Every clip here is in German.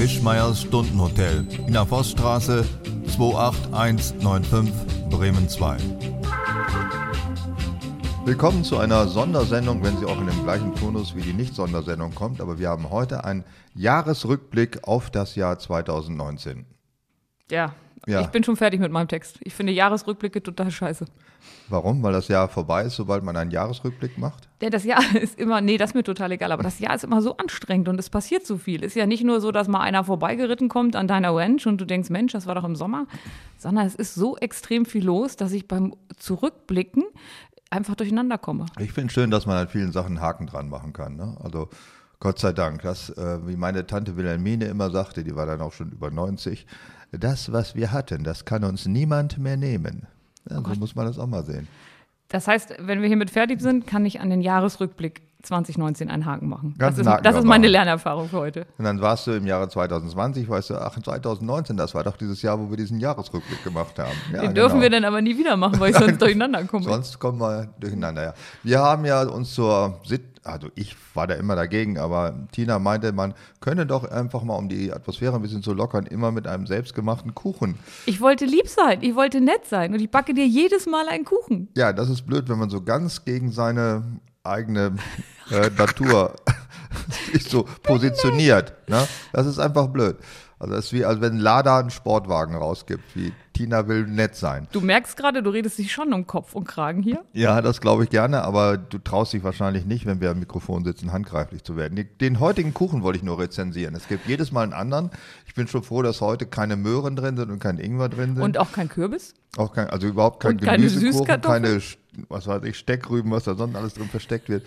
Wischmeiers Stundenhotel in der Forststraße 28195 Bremen 2. Willkommen zu einer Sondersendung, wenn sie auch in dem gleichen Turnus wie die Nicht-Sondersendung kommt. Aber wir haben heute einen Jahresrückblick auf das Jahr 2019. Ja, Ja. ich bin schon fertig mit meinem Text. Ich finde Jahresrückblicke total scheiße. Warum? Weil das Jahr vorbei ist, sobald man einen Jahresrückblick macht? Ja, das Jahr ist immer, nee, das ist mir total egal, aber das Jahr ist immer so anstrengend und es passiert so viel. Ist ja nicht nur so, dass mal einer vorbeigeritten kommt an deiner Ranch und du denkst, Mensch, das war doch im Sommer, sondern es ist so extrem viel los, dass ich beim Zurückblicken einfach durcheinander komme. Ich finde schön, dass man an vielen Sachen Haken dran machen kann. Ne? Also Gott sei Dank, das, äh, wie meine Tante Wilhelmine immer sagte, die war dann auch schon über 90, das, was wir hatten, das kann uns niemand mehr nehmen. Ja, so muss man das auch mal sehen. Das heißt, wenn wir hiermit fertig sind, kann ich an den Jahresrückblick 2019 einen Haken machen. Ganz das ist, das ist meine. Lernerfahrung für heute. Und dann warst du im Jahre 2020, weißt du, ach, 2019, das war doch dieses Jahr, wo wir diesen Jahresrückblick gemacht haben. Ja, Den dürfen genau. wir dann aber nie wieder machen, weil ich sonst durcheinander komme. Sonst kommen wir durcheinander, ja. Wir haben ja uns zur Sit also ich war da immer dagegen, aber Tina meinte, man könne doch einfach mal, um die Atmosphäre ein bisschen zu lockern, immer mit einem selbstgemachten Kuchen. Ich wollte lieb sein, ich wollte nett sein und ich backe dir jedes Mal einen Kuchen. Ja, das ist blöd, wenn man so ganz gegen seine eigene äh, Natur sich so positioniert. Ne? Das ist einfach blöd. Also das ist wie, als wenn Lada einen Sportwagen rausgibt, wie Tina will nett sein. Du merkst gerade, du redest dich schon um Kopf und Kragen hier. Ja, das glaube ich gerne, aber du traust dich wahrscheinlich nicht, wenn wir am Mikrofon sitzen, handgreiflich zu werden. Den heutigen Kuchen wollte ich nur rezensieren. Es gibt jedes Mal einen anderen. Ich bin schon froh, dass heute keine Möhren drin sind und kein Ingwer drin sind. Und auch kein Kürbis. auch kein, also überhaupt kein Und keine Gemüsekuchen, keine, Sch- was weiß ich, Steckrüben, was da sonst alles drin versteckt wird.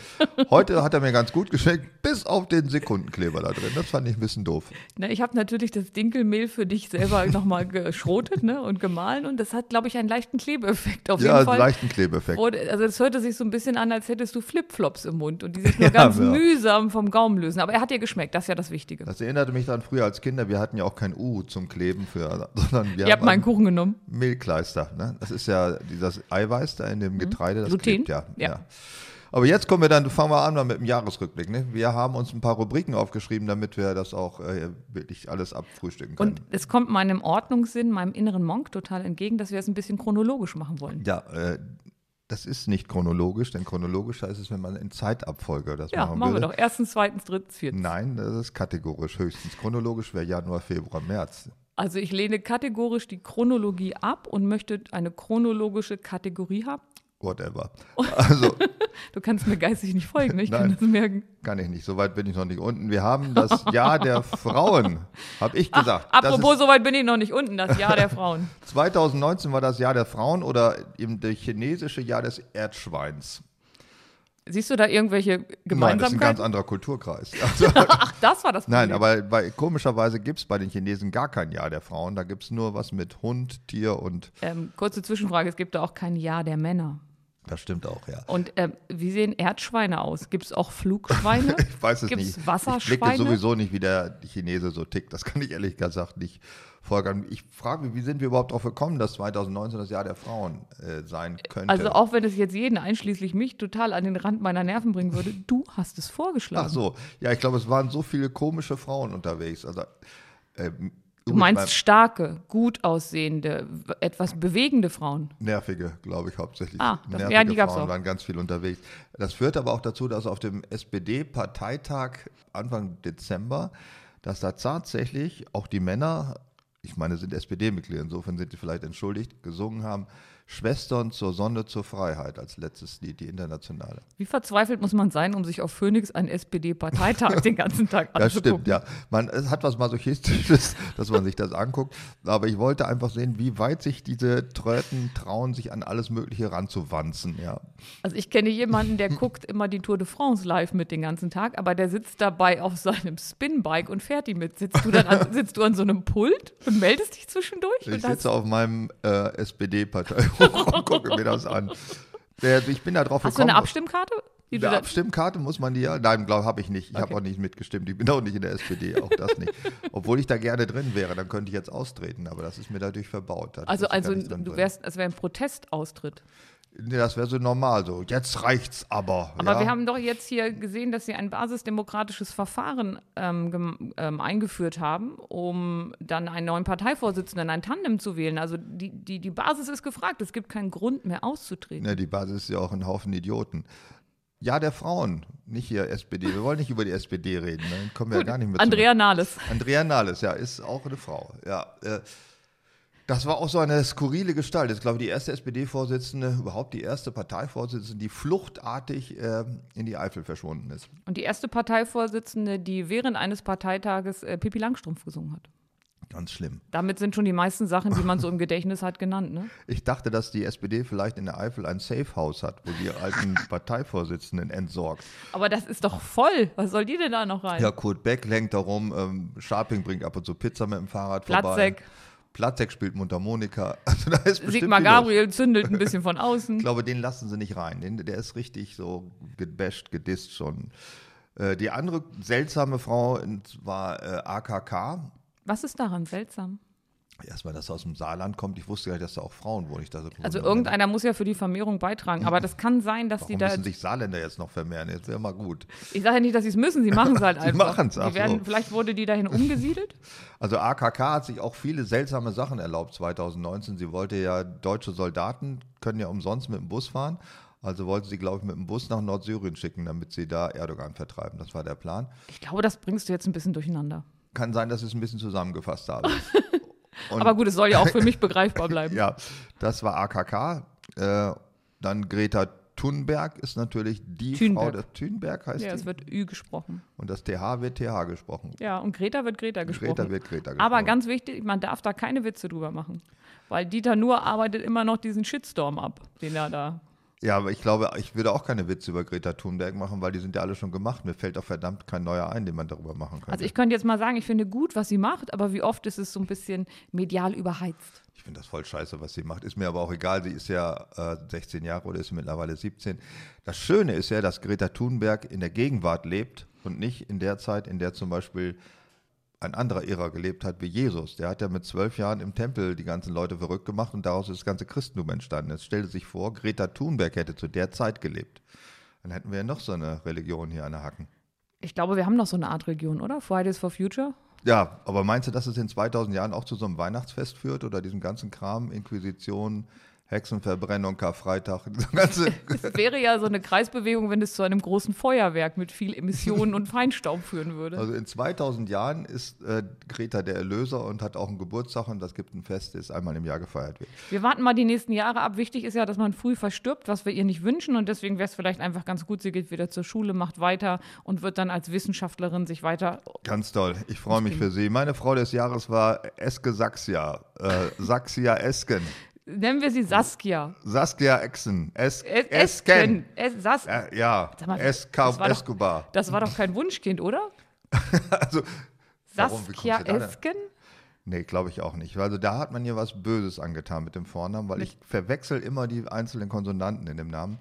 Heute hat er mir ganz gut geschmeckt, bis auf den Sekundenkleber da drin. Das fand ich ein bisschen doof. Na, ich habe natürlich das Dinkelmehl für dich selber nochmal geschrotet ne, und gemahlen und das hat, glaube ich, einen leichten Klebeeffekt auf Ja, jeden einen Fall. leichten Klebeeffekt. Also es hörte sich so ein bisschen an, als hättest du Flipflops im Mund und die sich nur Ja, ganz ja. mühsam vom Gaumen lösen. Aber er hat dir geschmeckt, das ist ja das Wichtige. Das erinnerte mich dann früher als Kinder, wir hatten ja auch kein U zum Kleben für, sondern wir Ihr habt haben meinen Kuchen genommen. Mehlkleister. Ne? Das ist ja dieses Eiweiß da in dem Getreide, das Mhm. Gluten? klebt ja. Ja. ja. Aber jetzt kommen wir dann, fangen wir an mal mit dem Jahresrückblick. Ne? Wir haben uns ein paar Rubriken aufgeschrieben, damit wir das auch äh, wirklich alles abfrühstücken können. Und es kommt meinem Ordnungssinn, meinem inneren Monk total entgegen, dass wir es ein bisschen chronologisch machen wollen. ja, äh, das ist nicht chronologisch, denn chronologisch heißt es, wenn man in Zeitabfolge das Ja, machen machen wir doch. Erstens, zweitens, drittens, viertens. Nein, das ist kategorisch höchstens. Chronologisch wäre Januar, Februar, März. Also ich lehne kategorisch die Chronologie ab und möchte eine chronologische Kategorie haben. Whatever. Also Du kannst mir geistig nicht folgen, ich kann Nein. das merken. kann ich nicht, so weit bin ich noch nicht unten. Wir haben das Jahr der Frauen, habe ich gesagt. Das ist- Apropos, soweit bin ich noch nicht unten, das Jahr der Frauen. 2019 war das Jahr der Frauen oder eben das chinesische Jahr des Erdschweins. Siehst du da irgendwelche Nein, das ist ein ganz Gemeinsamkeiten? anderer Kulturkreis. Also, Ach, das war das Problem. nein, aber bei, komischerweise gibt es bei den Chinesen gar kein Jahr der Frauen. Da gibt es nur was mit Hund, Tier und Ähm, kurze Zwischenfrage, es gibt da auch kein Jahr der Männer. Das stimmt auch, ja. Und ähm, wie sehen Erdschweine aus? Gibt es auch Flugschweine? Ich weiß es Gibt's nicht. Ich Wasserschweine? blicke sowieso nicht, wie der Chinese so tickt. Das kann ich ehrlich gesagt nicht folgern. Ich frage mich, wie sind wir überhaupt darauf gekommen, dass 2019 das Jahr der Frauen äh, sein könnte? Also auch wenn es jetzt jeden, einschließlich mich, total an den Rand meiner Nerven bringen würde, du hast es vorgeschlagen. Ach so, ja, ich glaube, es waren so viele komische Frauen unterwegs. Also, ähm, Du meinst starke, gut aussehende, etwas bewegende Frauen. Nervige, glaube ich, hauptsächlich. Ah, das- Nervige ja, die gab's Frauen auch. waren ganz viel unterwegs. Das führte aber auch dazu, dass auf dem SPD-Parteitag Anfang Dezember, dass da tatsächlich auch die Männer, ich meine, sind SPD-Mitglieder, insofern sind die vielleicht entschuldigt, gesungen haben, Schwestern zur Sonne, zur Freiheit als letztes Lied, die internationale. Wie verzweifelt muss man sein, um sich auf Phoenix einen SPD-Parteitag den ganzen Tag Das anzugucken? stimmt, ja. Man, es hat was Masochistisches, dass man sich das anguckt. Aber ich wollte einfach sehen, wie weit sich diese Tröten trauen, sich an alles Mögliche ranzuwanzen, ja. Also ich kenne jemanden, der guckt immer die Tour de France live mit den ganzen Tag, aber der sitzt dabei auf seinem Spinbike und fährt die mit. Sitzt du dann an, sitzt du an so einem Pult und meldest dich zwischendurch? Ich sitze auf meinem äh, SPD-Partei und gucke mir das an. Ich bin da drauf Hast du gekommen. eine Abstimmkarte? Die du Eine Abstimmkarte muss man die ja. Nein, glaube habe ich nicht. Ich habe Okay. auch nicht mitgestimmt. Ich bin auch nicht in der SPD, auch das nicht. Obwohl ich da gerne drin wäre, dann könnte ich jetzt austreten, aber das ist mir dadurch verbaut. Also da also drin du wärst, es wäre ein Protestaustritt. Nee, das wäre so normal so. Jetzt reicht's aber. Aber ja? wir haben doch jetzt hier gesehen, dass sie ein basisdemokratisches Verfahren ähm, ähm, eingeführt haben, um dann einen neuen Parteivorsitzenden, ein Tandem zu wählen. Also die, die, die Basis ist gefragt. Es gibt keinen Grund mehr auszutreten. Ne, die Basis ist ja auch ein Haufen Idioten. Ja, der Frauen, nicht hier SPD. Wir wollen nicht über die SPD reden, ne? dann kommen wir ja gar nicht mehr zu- Andrea Nahles. Andrea Nahles, ja, ist auch eine Frau. Ja, äh, das war auch so eine skurrile Gestalt. Das ist, glaube ich, die erste SPD-Vorsitzende, überhaupt die erste Parteivorsitzende, die fluchtartig äh, in die Eifel verschwunden ist. Und die erste Parteivorsitzende, die während eines Parteitages äh, Pippi Langstrumpf gesungen hat. Ganz schlimm. Damit sind schon die meisten Sachen, die man so im Gedächtnis hat, genannt. Ne? Ich dachte, dass die SPD vielleicht in der Eifel ein Safe-House hat, wo die alten Parteivorsitzenden entsorgt. Aber das ist doch voll. Was soll die denn da noch rein? Ja, Kurt Beck lenkt darum, ähm, Scharping bringt ab und zu Pizza mit dem Fahrrad vorbei. Platzek. Spielt Mundharmonika. Also da ist bestimmt Sigmar. Gabriel zündelt ein bisschen von außen. Ich glaube, den lassen sie nicht rein. Den, der ist richtig so gebasht, gedisst schon. Äh, die andere seltsame Frau war äh, AKK. Was ist daran seltsam? Erstmal, dass er aus dem Saarland kommt. Ich wusste gar nicht, dass da auch Frauen wohnen. Ich dachte, Also irgendeiner muss ja für die Vermehrung beitragen. Aber das kann sein, dass die Warum da. müssen sich Saarländer jetzt noch vermehren? Jetzt wäre mal gut. Ich sage ja nicht, dass sie es müssen, sie machen es halt Sie einfach. machen's, ach die werden, so. Vielleicht wurde die dahin umgesiedelt. Also AKK hat sich auch viele seltsame Sachen erlaubt 2019. Sie wollte ja, deutsche Soldaten können ja umsonst mit dem Bus fahren. Also wollte sie, glaube ich, mit dem Bus nach Nordsyrien schicken, damit sie da Erdogan vertreiben. Das war der Plan. Ich glaube, das bringst du jetzt ein bisschen durcheinander. Kann sein, dass ich es ein bisschen zusammengefasst habe. Und- Aber gut, es soll ja auch für mich begreifbar bleiben. Ja, das war AKK. Äh, dann Greta Thunberg ist natürlich die Thunberg. Frau der Thunberg heißt Ja, die. es wird Ü gesprochen. Und das TH wird TH gesprochen. Ja, und Greta wird Greta gesprochen. Greta wird Greta gesprochen. Aber ganz wichtig, man darf da keine Witze drüber machen. Weil Dieter Nuhr arbeitet immer noch diesen Shitstorm ab, den er da. Ja, aber ich glaube, ich würde auch keine Witze über Greta Thunberg machen, weil die sind ja alle schon gemacht. Mir fällt auch verdammt kein neuer ein, den man darüber machen könnte. Also ich könnte jetzt mal sagen, ich finde gut, was sie macht, aber wie oft ist es so ein bisschen medial überheizt. Ich finde das voll scheiße, was sie macht. Ist mir aber auch egal. Sie ist ja äh, 16 Jahre oder ist mittlerweile 17. Das Schöne ist ja, dass Greta Thunberg in der Gegenwart lebt und nicht in der Zeit, in der zum Beispiel ein anderer Ära gelebt hat wie Jesus. Der hat ja mit zwölf Jahren im Tempel die ganzen Leute verrückt gemacht und daraus ist das ganze Christentum entstanden. Jetzt stellte sich vor, Greta Thunberg hätte zu der Zeit gelebt. Dann hätten wir ja noch so eine Religion hier an der Hacken. Ich glaube, wir haben noch so eine Art Region, oder? Fridays for Future? Ja, aber meinst du, dass es in 2000 Jahren auch zu so einem Weihnachtsfest führt oder diesem ganzen Kram, Inquisition, Hexenverbrennung, Karfreitag, das Es wäre ja so eine Kreisbewegung, wenn es zu einem großen Feuerwerk mit viel Emissionen und Feinstaub führen würde. Also in 2000 Jahren ist äh, Greta der Erlöser und hat auch einen Geburtstag und das gibt ein Fest, das einmal im Jahr gefeiert wird. Wir warten mal die nächsten Jahre ab. Wichtig ist ja, dass man früh verstirbt, was wir ihr nicht wünschen. Und deswegen wäre es vielleicht einfach ganz gut, sie geht wieder zur Schule, macht weiter und wird dann als Wissenschaftlerin sich weiter. Ganz toll. Ich freue mich für Sie. Meine Frau des Jahres war Eske Saxia. Äh, Saxia Esken. Nennen wir sie Saskia. Saskia Exen. Es Es Esken. Es Sas Äh, ja, mal, Eska das war doch- Escobar. das war doch kein Wunschkind, oder? Also, warum? Saskia denn? Esken? Nee, glaube ich auch nicht. Also da hat man ihr was Böses angetan mit dem Vornamen, weil ich verwechsel immer die einzelnen Konsonanten in dem Namen.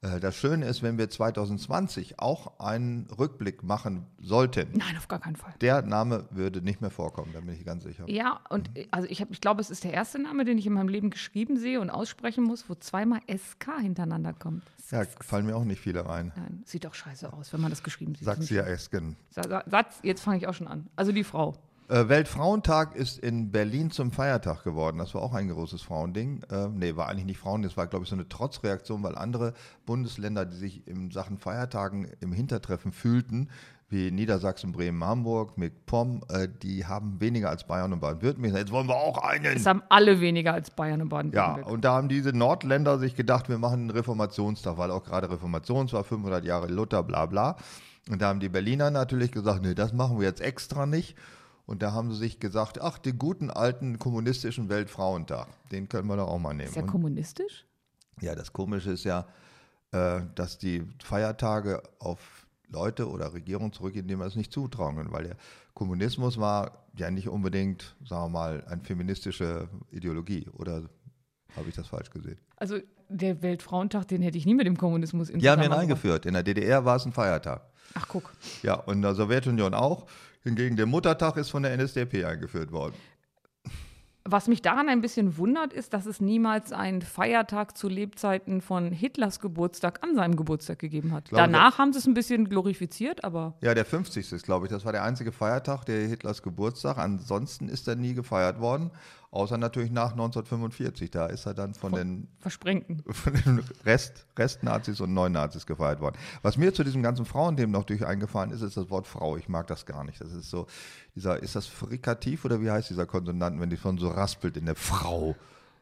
Äh, Das Schöne ist, wenn wir 2020 auch einen Rückblick machen sollten, Nein, auf gar keinen Fall. der Name würde nicht mehr vorkommen, da bin ich ganz sicher. Ja, und also ich, hab- ich glaube, es ist der erste Name, den ich in meinem Leben geschrieben sehe und aussprechen muss, wo zweimal SK hintereinander kommt. Ja, fallen mir auch nicht viele rein. Nein, sieht doch scheiße aus, wenn man das geschrieben sieht. Saxia Esken. Sa- Sa- Satz, jetzt fange ich auch schon an. Also die Frau. Äh, Weltfrauentag ist in Berlin zum Feiertag geworden. Das war auch ein großes Frauending. Äh, nee, war eigentlich nicht Frauen, das war, glaube ich, so eine Trotzreaktion, weil andere Bundesländer, die sich in Sachen Feiertagen im Hintertreffen fühlten, wie Niedersachsen, Bremen, Hamburg, mit POM, äh, die haben weniger als Bayern und Baden-Württemberg. Jetzt wollen wir auch einen. Es haben alle weniger als Bayern und Ja, Baden-Württemberg. und da haben diese Nordländer sich gedacht, wir machen einen Reformationstag, weil auch gerade Reformation war 500 Jahre Luther, bla bla. Und da haben die Berliner natürlich gesagt, nee, das machen wir jetzt extra nicht. Und da haben sie sich gesagt, ach, den guten alten kommunistischen Weltfrauentag, den können wir doch auch mal nehmen. ist ja Und kommunistisch? ja, das Komische ist ja, äh, dass die Feiertage auf Leute oder Regierungen zurückgehen, denen wir es nicht zutrauen können, weil der Kommunismus war ja nicht unbedingt, sagen wir mal, eine feministische Ideologie. Oder habe ich das falsch gesehen? Also der Weltfrauentag, den hätte ich nie mit dem Kommunismus in Die haben ihn eingeführt. In der DDR war es ein Feiertag. Ach, guck. Ja, und in der Sowjetunion auch. Hingegen der Muttertag ist von der NSDAP eingeführt worden. Was mich daran ein bisschen wundert, ist, dass es niemals einen Feiertag zu Lebzeiten von Hitlers Geburtstag an seinem Geburtstag gegeben hat. Glaube Danach haben sie es ein bisschen glorifiziert, aber Ja, der 50. ist, glaube ich. Das war der einzige Feiertag, der Hitlers Geburtstag. Ansonsten ist er nie gefeiert worden. Außer natürlich nach 1945. Da ist er dann von, den, versprengten. von den Rest, Restnazis und Neunazis gefeiert worden. Was mir zu diesem ganzen Frauenthemen noch durch eingefallen ist, ist das Wort Frau. Ich mag das gar nicht. Das ist so, dieser, ist das Frikativ oder wie heißt dieser Konsonant, wenn die von so raspelt in der Frau?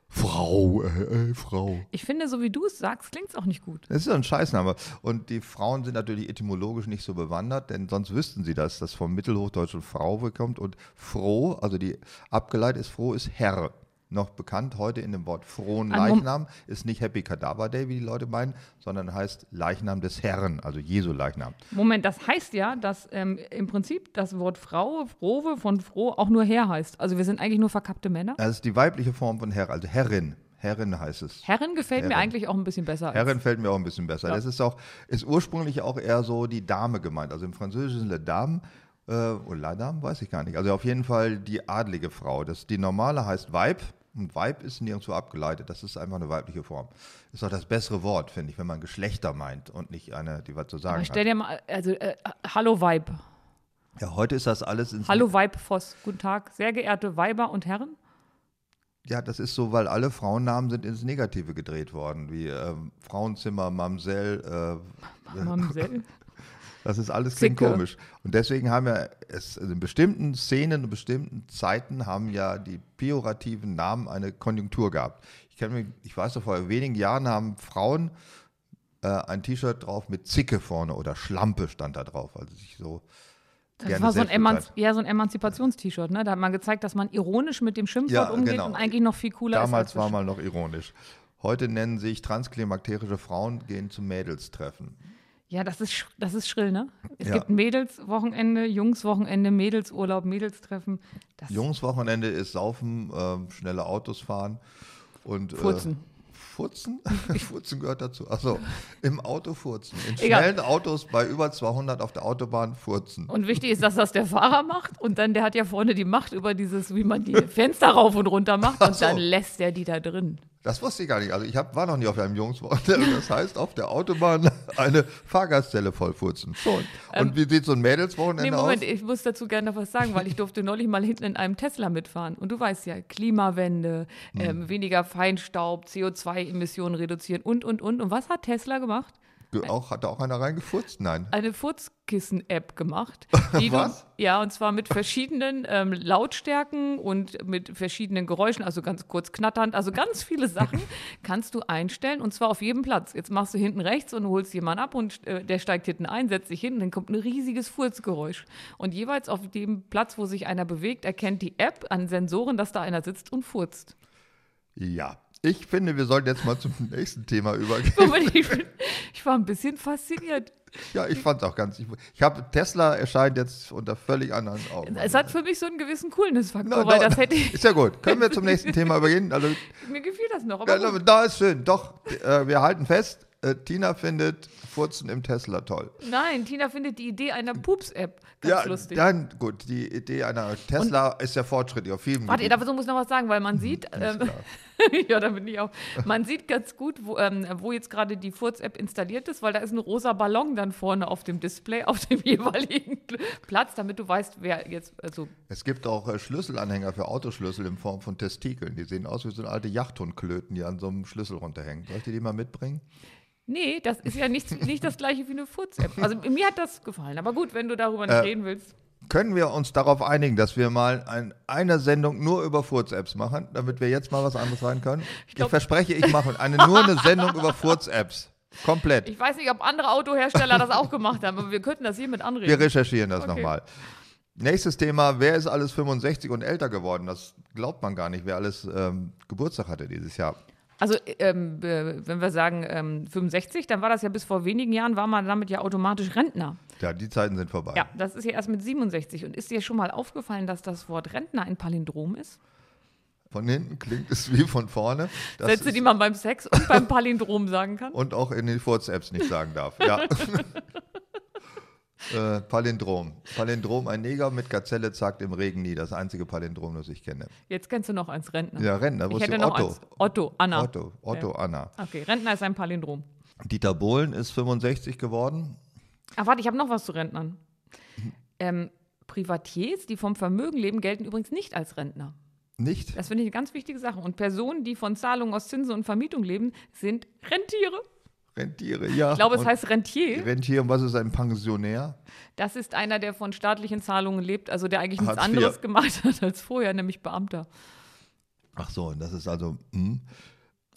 Frau, äh, äh, Frau. Ich finde, so wie du es sagst, klingt es auch nicht gut. Das ist ja ein Scheißname. Und die Frauen sind natürlich etymologisch nicht so bewandert, denn sonst wüssten sie, dass das vom Mittelhochdeutschen Frau kommt. Und froh, also die abgeleitet ist froh, ist Herr. Noch bekannt heute in dem Wort frohen Leichnam ist nicht Happy Cadaver Day, wie die Leute meinen, sondern heißt Leichnam des Herrn, also Jesu Leichnam. Moment, das heißt ja, dass ähm, im Prinzip das Wort Frau, Frohe von froh auch nur Herr heißt. Also wir sind eigentlich nur verkappte Männer. Das ist die weibliche Form von Herr, also Herrin. Herrin heißt es. Herrin gefällt mir Herrin. eigentlich auch ein bisschen besser. Herrin fällt mir auch ein bisschen besser. Ja. Das ist auch, ist ursprünglich auch eher so die Dame gemeint. Also im Französischen Le Dame, äh, oder La Dame, weiß ich gar nicht. Also auf jeden Fall die adlige Frau. Das, die normale heißt Weib und Weib ist nirgendwo abgeleitet. Das ist einfach eine weibliche Form. Ist auch das bessere Wort, finde ich, wenn man Geschlechter meint und nicht eine, die was zu sagen Aber stell hat. dir mal, also äh, Hallo Weib. Ja, heute ist das alles ins Hallo Weib Voss. Guten Tag, sehr geehrte Weiber und Herren. Ja, das ist so, weil alle Frauennamen sind ins Negative gedreht worden, wie ähm, Frauenzimmer, Mamsell, äh, Mamsell. Das ist alles klingt komisch. Und deswegen haben ja es also in bestimmten Szenen, in bestimmten Zeiten haben ja die pejorativen Namen eine Konjunktur gehabt. Ich, kenn mich, ich weiß noch, vor wenigen Jahren haben Frauen äh, ein T-Shirt drauf mit Zicke vorne oder Schlampe stand da drauf. Also sich so Das war so ein, Emanz ja, so ein Emanzipations-T-Shirt. Ne? Da hat man gezeigt, dass man ironisch mit dem Schimpfwort Ja, umgeht genau. und eigentlich noch viel cooler Damals ist. war als mal noch ironisch. Heute nennen sich transklimakterische Frauen gehen zu Mädelstreffen. Ja, das ist, das ist schrill, ne? Es Ja. gibt Mädelswochenende, Jungswochenende, Mädelsurlaub, Mädelstreffen. Das Jungswochenende ist Saufen, ähm, schnelle Autos fahren und äh, Furzen. Furzen? Furzen gehört dazu. Achso, im Auto furzen. In Egal. schnellen Autos bei über 200 auf der Autobahn furzen. Und wichtig ist, dass das der Fahrer macht und dann der hat ja vorne die Macht über dieses, wie man die Fenster rauf und runter macht und so. dann lässt er die da drin. Das wusste ich gar nicht. Also ich hab, war noch nie auf einem Jungswochenende. Das heißt, auf der Autobahn eine Fahrgastzelle voll furzen. Schon. Und wie sieht so ein Ähm, Nee, Mädelswochenende Moment, aus? ich muss dazu gerne noch was sagen, weil ich durfte neulich mal hinten in einem Tesla mitfahren. Und du weißt ja, Klimawende, Hm. ähm, weniger Feinstaub, CO2-Emissionen reduzieren und, und, und. Und was hat Tesla gemacht? Auch, hat da auch einer reingefurzt? Nein. Eine Furzkissen-App gemacht. Die Was? Du, ja, und zwar mit verschiedenen ähm, Lautstärken und mit verschiedenen Geräuschen, also ganz kurz knatternd, also ganz viele Sachen kannst du einstellen und zwar auf jedem Platz. Jetzt machst du hinten rechts und holst jemanden ab und äh, der steigt hinten ein, setzt sich hin und dann kommt ein riesiges Furzgeräusch. Und jeweils auf dem Platz, wo sich einer bewegt, erkennt die App an Sensoren, dass da einer sitzt und furzt. Ja. Ich finde, wir sollten jetzt mal zum nächsten Thema übergehen. Und war ein bisschen fasziniert. Ja, ich fand es auch ganz. Ich, ich habe Tesla erscheint jetzt unter völlig anderen Augen. Es hat für mich so einen gewissen Coolness-Faktor, Na, weil das hätte ich, Ist ja gut. Können wir zum nächsten Thema übergehen? Also, mir gefiel das noch. Aber ja, da ist schön. Doch, äh, wir halten fest, äh, Tina findet Furzen im Tesla toll. Nein, Tina findet die Idee einer Pups-App ganz ja, lustig. dann gut. Die Idee einer Tesla ist ja fortschrittlich auf vielen Warte, dazu muss ich noch was sagen, weil man sieht, Alles ähm. ja, da bin ich auch, man sieht ganz gut, wo, ähm, wo jetzt gerade die Furz-App installiert ist, weil da ist ein rosa Ballon dann vorne auf dem Display, auf dem jeweiligen Platz, damit du weißt, wer jetzt, also, Es gibt auch äh, Schlüsselanhänger für Autoschlüssel in Form von Testikeln. Die sehen aus wie so alte Yachthundklöten, die an so einem Schlüssel runterhängen. Soll ich dir die mal mitbringen? nee, das ist ja nicht, nicht das gleiche wie eine Furz-App. Also mir hat das gefallen, aber gut, wenn du darüber nicht Äh, reden willst. Können wir uns darauf einigen, dass wir mal ein, eine Sendung nur über Furz-Apps machen, damit wir jetzt mal was anderes rein können? Ich, glaub- verspreche, ich mache eine, nur eine Sendung über Furz-Apps. Komplett. Ich weiß nicht, ob andere Autohersteller das auch gemacht haben, aber wir könnten das hier mit anreden. Wir recherchieren das Okay. nochmal. Nächstes Thema, wer ist alles 65 und älter geworden? Das glaubt man gar nicht, wer alles ähm, Geburtstag hatte dieses Jahr. Also, ähm, äh, wenn wir sagen ähm, 65, dann war das ja bis vor wenigen Jahren, war man damit ja automatisch Rentner. Ja, die Zeiten sind vorbei. Ja, das ist ja erst mit 67. Und ist dir schon mal aufgefallen, dass das Wort Rentner ein Palindrom ist? Von hinten klingt es wie von vorne. Das Sätze, die man beim Sex und beim Palindrom sagen kann? und auch in den Furz-Apps nicht sagen darf. Ja. Äh, Palindrom. Palindrom, ein Neger mit Gazelle zackt im Regen nie. Das einzige Palindrom, das ich kenne. Jetzt kennst du noch als Rentner. Ja, Rentner. Wo ich ist hätte noch Otto? eins. Otto, Anna. Otto, Otto, Anna. Okay, Rentner ist ein Palindrom. Dieter Bohlen ist 65 geworden. Ah, warte, ich habe noch was zu Rentnern. Ähm, Privatiers, die vom Vermögen leben, gelten übrigens nicht als Rentner. Nicht? Das finde ich eine ganz wichtige Sache. Und Personen, die von Zahlungen aus Zinsen und Vermietung leben, sind Rentiere. Rentiere, ja. Ich glaube, es Und heißt Rentier. Rentier, und was ist ein Pensionär? Das ist einer, der von staatlichen Zahlungen lebt, also der eigentlich nichts anderes gemacht hat als vorher, nämlich Beamter. Ach so, und das ist also. Hm.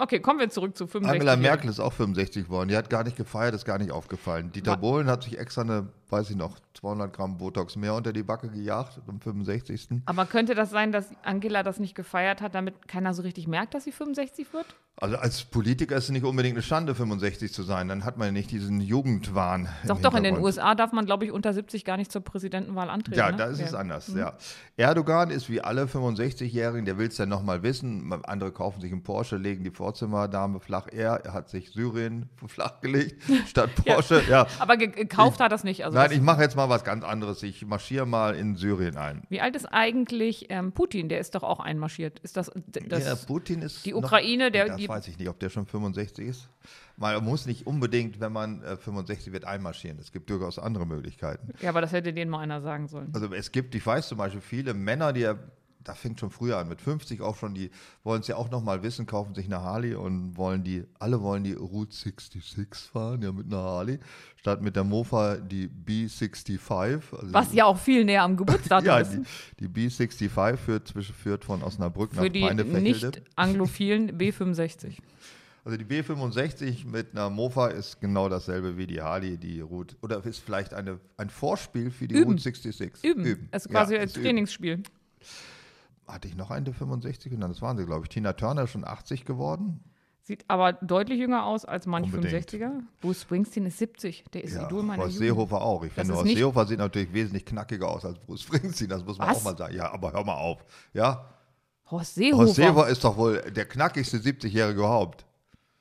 Okay, kommen wir zurück zu 65. Angela Merkel ist auch 65 geworden. Die hat gar nicht gefeiert, ist gar nicht aufgefallen. Dieter Bohlen hat sich extra eine, weiß ich noch, 200 Gramm Botox mehr unter die Backe gejagt am 65. Aber könnte das sein, dass Angela das nicht gefeiert hat, damit keiner so richtig merkt, dass sie 65 wird? Also als Politiker ist es nicht unbedingt eine Schande, 65 zu sein. Dann hat man ja nicht diesen Jugendwahn. Doch, doch, in den. USA darf man, glaube ich, unter 70 gar nicht zur Präsidentenwahl antreten. Ja, ne? da ist es anders, ja. Erdogan ist wie alle 65-Jährigen, der will es ja nochmal wissen. Andere kaufen sich einen Porsche, legen die Vorzimmerdame flach. Er, er hat sich Syrien flachgelegt statt Porsche. Ja. Aber ge gekauft hat das nicht. Also Nein, ich mache jetzt mal was ganz anderes. Ich marschiere mal in Syrien ein. wie alt ist eigentlich ähm, Putin? Der ist doch auch einmarschiert. Ist das, das ja, Putin ist. die noch- Ukraine, der- das die- weiß ich nicht, ob der schon 65 ist. Man muss nicht unbedingt, wenn man äh, 65 wird, einmarschieren. Es gibt durchaus andere Möglichkeiten. Ja, aber das hätte denen mal einer sagen sollen. Also es gibt, ich weiß zum Beispiel viele Männer, die ja, da fängt schon früher an, mit 50 auch schon, die wollen es ja auch nochmal wissen, kaufen sich eine Harley und wollen die, alle wollen die Route 66 fahren, ja mit einer Harley, statt mit der Mofa die B65. Also Was ja auch viel näher am Geburtsdatum ja, ist. die, die B65 führt, zwischen, führt von Osnabrück nach Für die Peinefelde. nicht anglophilen B65. Also die B65 mit einer Mofa ist genau dasselbe wie die Harley, die Route, oder ist vielleicht eine, ein Vorspiel für die Üben. Route 66. Üben. Also quasi Ja, als ist Üben. Hatte ich noch eine 65 und dann das waren sie, glaube ich. Tina Turner ist schon 80 geworden. Sieht aber deutlich jünger aus als manch Unbedingt. 65er. Bruce Springsteen ist 70. Der ist Ja, Idol meiner Horst Jugend. Seehofer auch. Ich Das finde, Horst Seehofer sieht natürlich wesentlich knackiger aus als Bruce Springsteen. Das muss man Was? auch mal sagen. Ja, aber hör mal auf. Ja, Horst Seehofer. Horst Seehofer ist doch wohl der knackigste 70-Jährige überhaupt.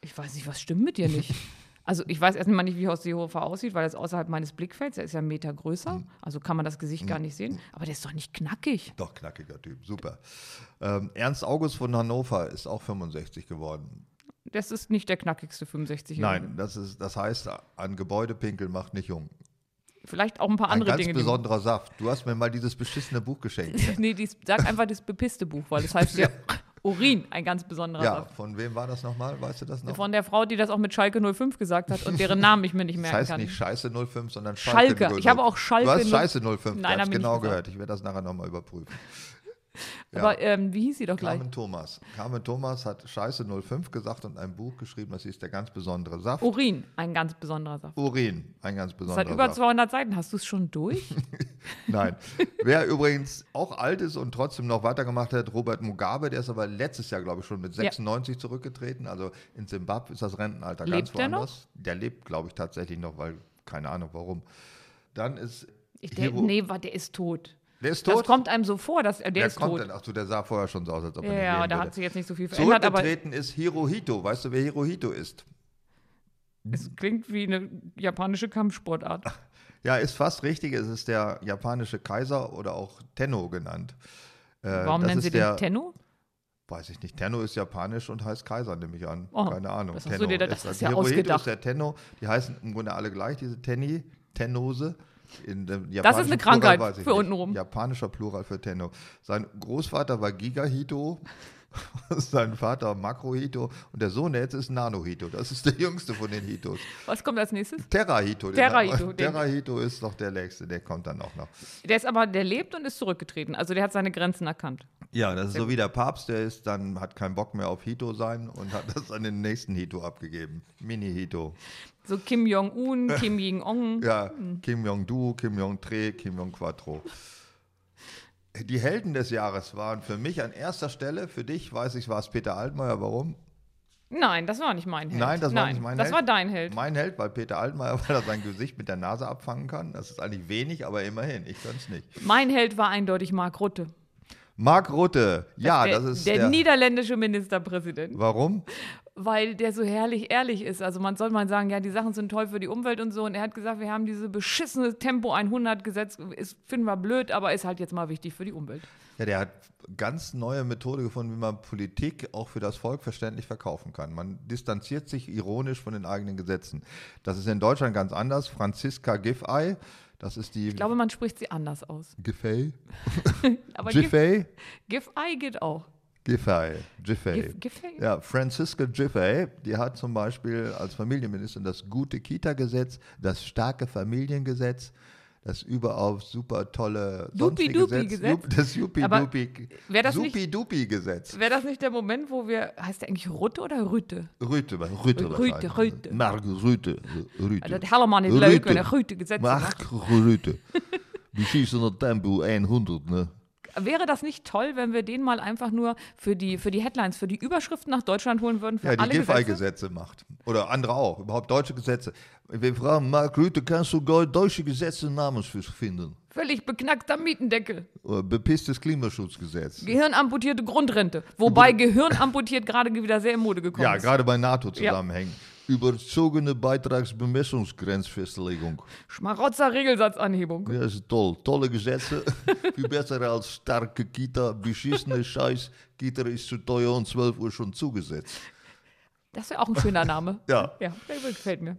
Ich weiß nicht, was stimmt mit dir nicht? Also ich weiß erstmal nicht, wie Horst Seehofer aussieht, weil er ist außerhalb meines Blickfelds. Er ist ja einen Meter größer, Hm. also kann man das Gesicht gar nicht sehen. Aber der ist doch nicht knackig. Doch, knackiger Typ. Super. Ähm, Ernst August von Hannover ist auch 65 geworden. Das ist nicht der knackigste 65-Jährige. Nein, das, ist, das heißt, an Gebäudepinkel macht nicht jung. Vielleicht auch ein paar Ein andere ganz Dinge. besonderer Saft. Du hast mir mal dieses beschissene Buch geschenkt. nee, dies, sag einfach das bepisste Buch, weil das heißt ja Urin, ein ganz besonderer Ja, Saft. von wem war das nochmal? Weißt du das noch? Von der Frau, die das auch mit Schalke 05 gesagt hat und deren Namen ich mir nicht Das merken heißt kann. nicht Scheiße 05, sondern Schalke. Schalke. 05. Ich habe auch Schalke Du hast 05. Scheiße 05, Nein, ich hab habe genau gehört. Ich werde das nachher nochmal überprüfen. Ja. Aber ähm, wie hieß sie doch gleich? Carmen Thomas. Carmen Thomas hat Scheiße 05 gesagt und ein Buch geschrieben, das ist der ganz besondere Saft. Urin, ein ganz besonderer Saft. Urin, ein ganz Das besonderer hat über Saft. 200 Seiten. Hast du es schon durch? Nein. Wer übrigens auch alt ist und trotzdem noch weitergemacht hat, Robert Mugabe, der ist aber letztes Jahr, glaube ich, schon mit 96 zurückgetreten. Also in Zimbabwe ist das Rentenalter ganz Lebt der noch? woanders. Der lebt, glaube ich, tatsächlich noch, weil keine Ahnung warum. Dann ist Ich der, Hiro- nee, der ist tot. der ist Das tot. kommt einem so vor, dass er, der Wer ist kommt tot. Ach du, der sah vorher schon so aus, als ob er Ja, ja, da würde. hat sich jetzt nicht so viel verändert, aber Zurückgetreten ist Hirohito. Weißt du, wer Hirohito ist? es klingt wie eine japanische Kampfsportart. Ja, ist fast richtig. Es ist der japanische Kaiser oder auch Tenno genannt. Äh, Warum das nennen ist sie den Tenno? Weiß ich nicht. Tenno ist japanisch und heißt Kaiser, nehme ich an. Oh, Keine Ahnung. das hast du dir da- das ist, du ja Hirohito ausgedacht. ist der Tenno. Die heißen im Grunde alle gleich, diese Tenni, Tennose. In dem eine japanischen Krankheit weiß ich für untenrum. Japanischer Plural für Tenno. Sein Großvater war Gigahito. Sein Vater Makrohito und der Sohn, der jetzt ist Nanohito. Das ist der jüngste von den Hitos. Was kommt als nächstes? Terrahito. Terrahito, Terrahito ist noch der nächste, der kommt dann auch noch. Der ist aber, der lebt und ist zurückgetreten. Also der hat seine Grenzen erkannt. Ja, das ist so wie der Papst, der ist dann, hat keinen Bock mehr auf Hito sein und hat das an den nächsten Hito abgegeben. Mini-Hito. So Kim Jong-un, Kim Jong-un. Ja, Kim Jong-du, Kim Jong-tre, Kim Jong-quattro. Die Helden des Jahres waren für mich an erster Stelle, für dich weiß ich, war es Peter Altmaier. Warum? Nein, das war nicht mein Held. Nein, das war nicht mein Das Held. war dein Held. Mein Held, weil Peter Altmaier, weil er sein Gesicht mit der Nase abfangen kann. Das ist eigentlich wenig, aber immerhin. Ich kann es nicht. Mein Held war eindeutig Mark Rutte. Mark Rutte. Ja, der, das ist der, der. niederländische Ministerpräsident. Warum? Weil der so herrlich ehrlich ist. Also man soll mal sagen, ja, die Sachen sind toll für die Umwelt und so. Und er hat gesagt, wir haben diese beschissene Tempo 100 Gesetz, ist, finden wir blöd, aber ist halt jetzt mal wichtig für die Umwelt. Ja, der hat ganz neue Methode gefunden, wie man Politik auch für das Volk verständlich verkaufen kann. Man distanziert sich ironisch von den eigenen Gesetzen. Das ist in Deutschland ganz anders. Franziska Giffey, das ist die. Ich glaube, man spricht sie anders aus. Giffey? aber Giffey? Giffey geht auch. Giffey, Giffey. Gif- Giffey? Ja, Franziska Giffey, die hat zum Beispiel als Familienministerin das gute Kita-Gesetz, das starke Familiengesetz, das überaus super tolle? Jup- das Jupi-Dupi, wär das Supi-Dupi-Gesetz. Wäre das nicht der Moment, wo wir, heißt der eigentlich Rutte oder? Rüte, Rüte, Rüte, wahrscheinlich. Rüte. Mark Rüte, Rüte. Also das helemaal nicht leuk, wenn er Rüte Gesetze macht. Mark Rüte. Die schießen in Tempo 100, ne? Wäre das nicht toll, wenn wir den mal einfach nur für die, für die Headlines, für die Überschriften nach Deutschland holen würden? Für Ja, die alle Gesetze? Macht. Oder andere auch, überhaupt deutsche Gesetze. Wir fragen Mark Rüte, kannst du deu- deutsche Gesetze namens finden? Völlig beknackter Mietendeckel. Bepisstes Klimaschutzgesetz. Gehirnamputierte Grundrente. Wobei Gehirn amputiert gerade wieder sehr in Mode gekommen Ja, ist. gerade bei NATO-Zusammenhängen. Überzogene Beitragsbemessungsgrenzfestlegung. Schmarotzer Regelsatzanhebung. Ja, ist toll. Tolle Gesetze. Viel besser als starke Kita. Beschissene Scheiß. Kita ist zu teuer und 12 Uhr schon zugesetzt. Das wäre auch ein schöner Name. Ja. Ja, der gefällt mir.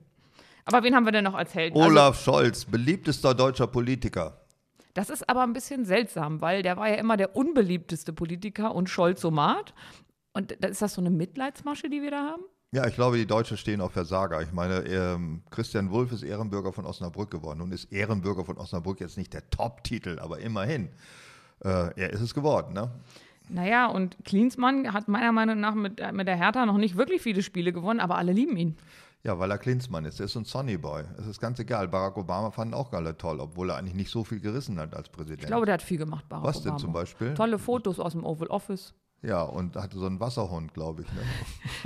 Aber wen haben wir denn noch als Helden? Also, Olaf Scholz, beliebtester deutscher Politiker. das ist aber ein bisschen seltsam, weil der war ja immer der unbeliebteste Politiker und Scholzomat. Und ist das so eine Mitleidsmasche, die wir da haben? Ja, ich glaube, die Deutschen stehen auf Versager. Ich meine, ähm, Christian Wulff ist Ehrenbürger von Osnabrück geworden. Nun ist Ehrenbürger von Osnabrück jetzt nicht der Top-Titel, aber immerhin. Äh, er ist es geworden, ne? Naja, und Klinsmann hat meiner Meinung nach mit, äh, mit der Hertha noch nicht wirklich viele Spiele gewonnen, aber alle lieben ihn. Ja, weil er Klinsmann ist. Er ist ein Sonnyboy. Es ist ganz egal. Barack Obama fanden auch alle toll, obwohl er eigentlich nicht so viel gerissen hat als Präsident. Ich glaube, der hat viel gemacht, Barack Was denn Obama. zum Beispiel? Tolle Fotos aus dem Oval Office. Ja, und hatte so einen Wasserhund, glaube ich. Ne?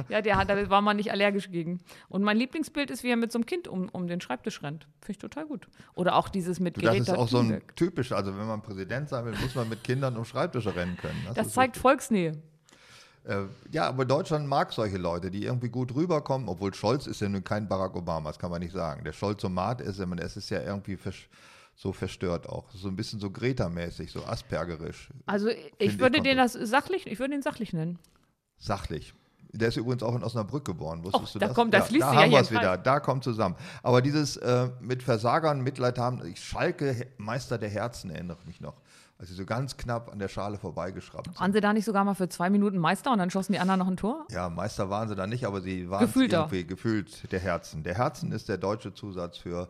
Ja, der hat, da war man nicht allergisch gegen. Und mein Lieblingsbild ist, wie er mit so einem Kind um, um den Schreibtisch rennt. Finde ich total gut. Oder auch dieses mit Du, das ist auch so ein typisch, also wenn man Präsident sein will, muss man mit Kindern um Schreibtische rennen können. Das ist zeigt Volksnähe. Äh, ja, aber Deutschland mag solche Leute, die irgendwie gut rüberkommen, obwohl Scholz ist ja nun kein Barack Obama, das kann man nicht sagen. Der Scholzomat ist, ja- es ist ja irgendwie vers so verstört auch. So ein bisschen so Greta-mäßig, so aspergerisch, Also ich ich würde kommt den das sachlich, ich würde ihn sachlich nennen. sachlich. Der ist übrigens auch in Osnabrück geboren, wusstest Och, du da das? kommt- das schließt da ja haben hier wir es wieder, da kommt zusammen. Aber dieses äh, mit Versagern Mitleid haben, ich Schalke, Meister der Herzen, erinnere mich noch, als sie so ganz knapp an der Schale vorbeigeschraubt sind. Waren sie da nicht sogar mal für zwei Minuten Meister und dann schossen die anderen noch ein Tor? Ja, Meister waren sie da nicht, aber sie waren Gefühlter. irgendwie gefühlt der Herzen. Der Herzen ist der deutsche Zusatz für,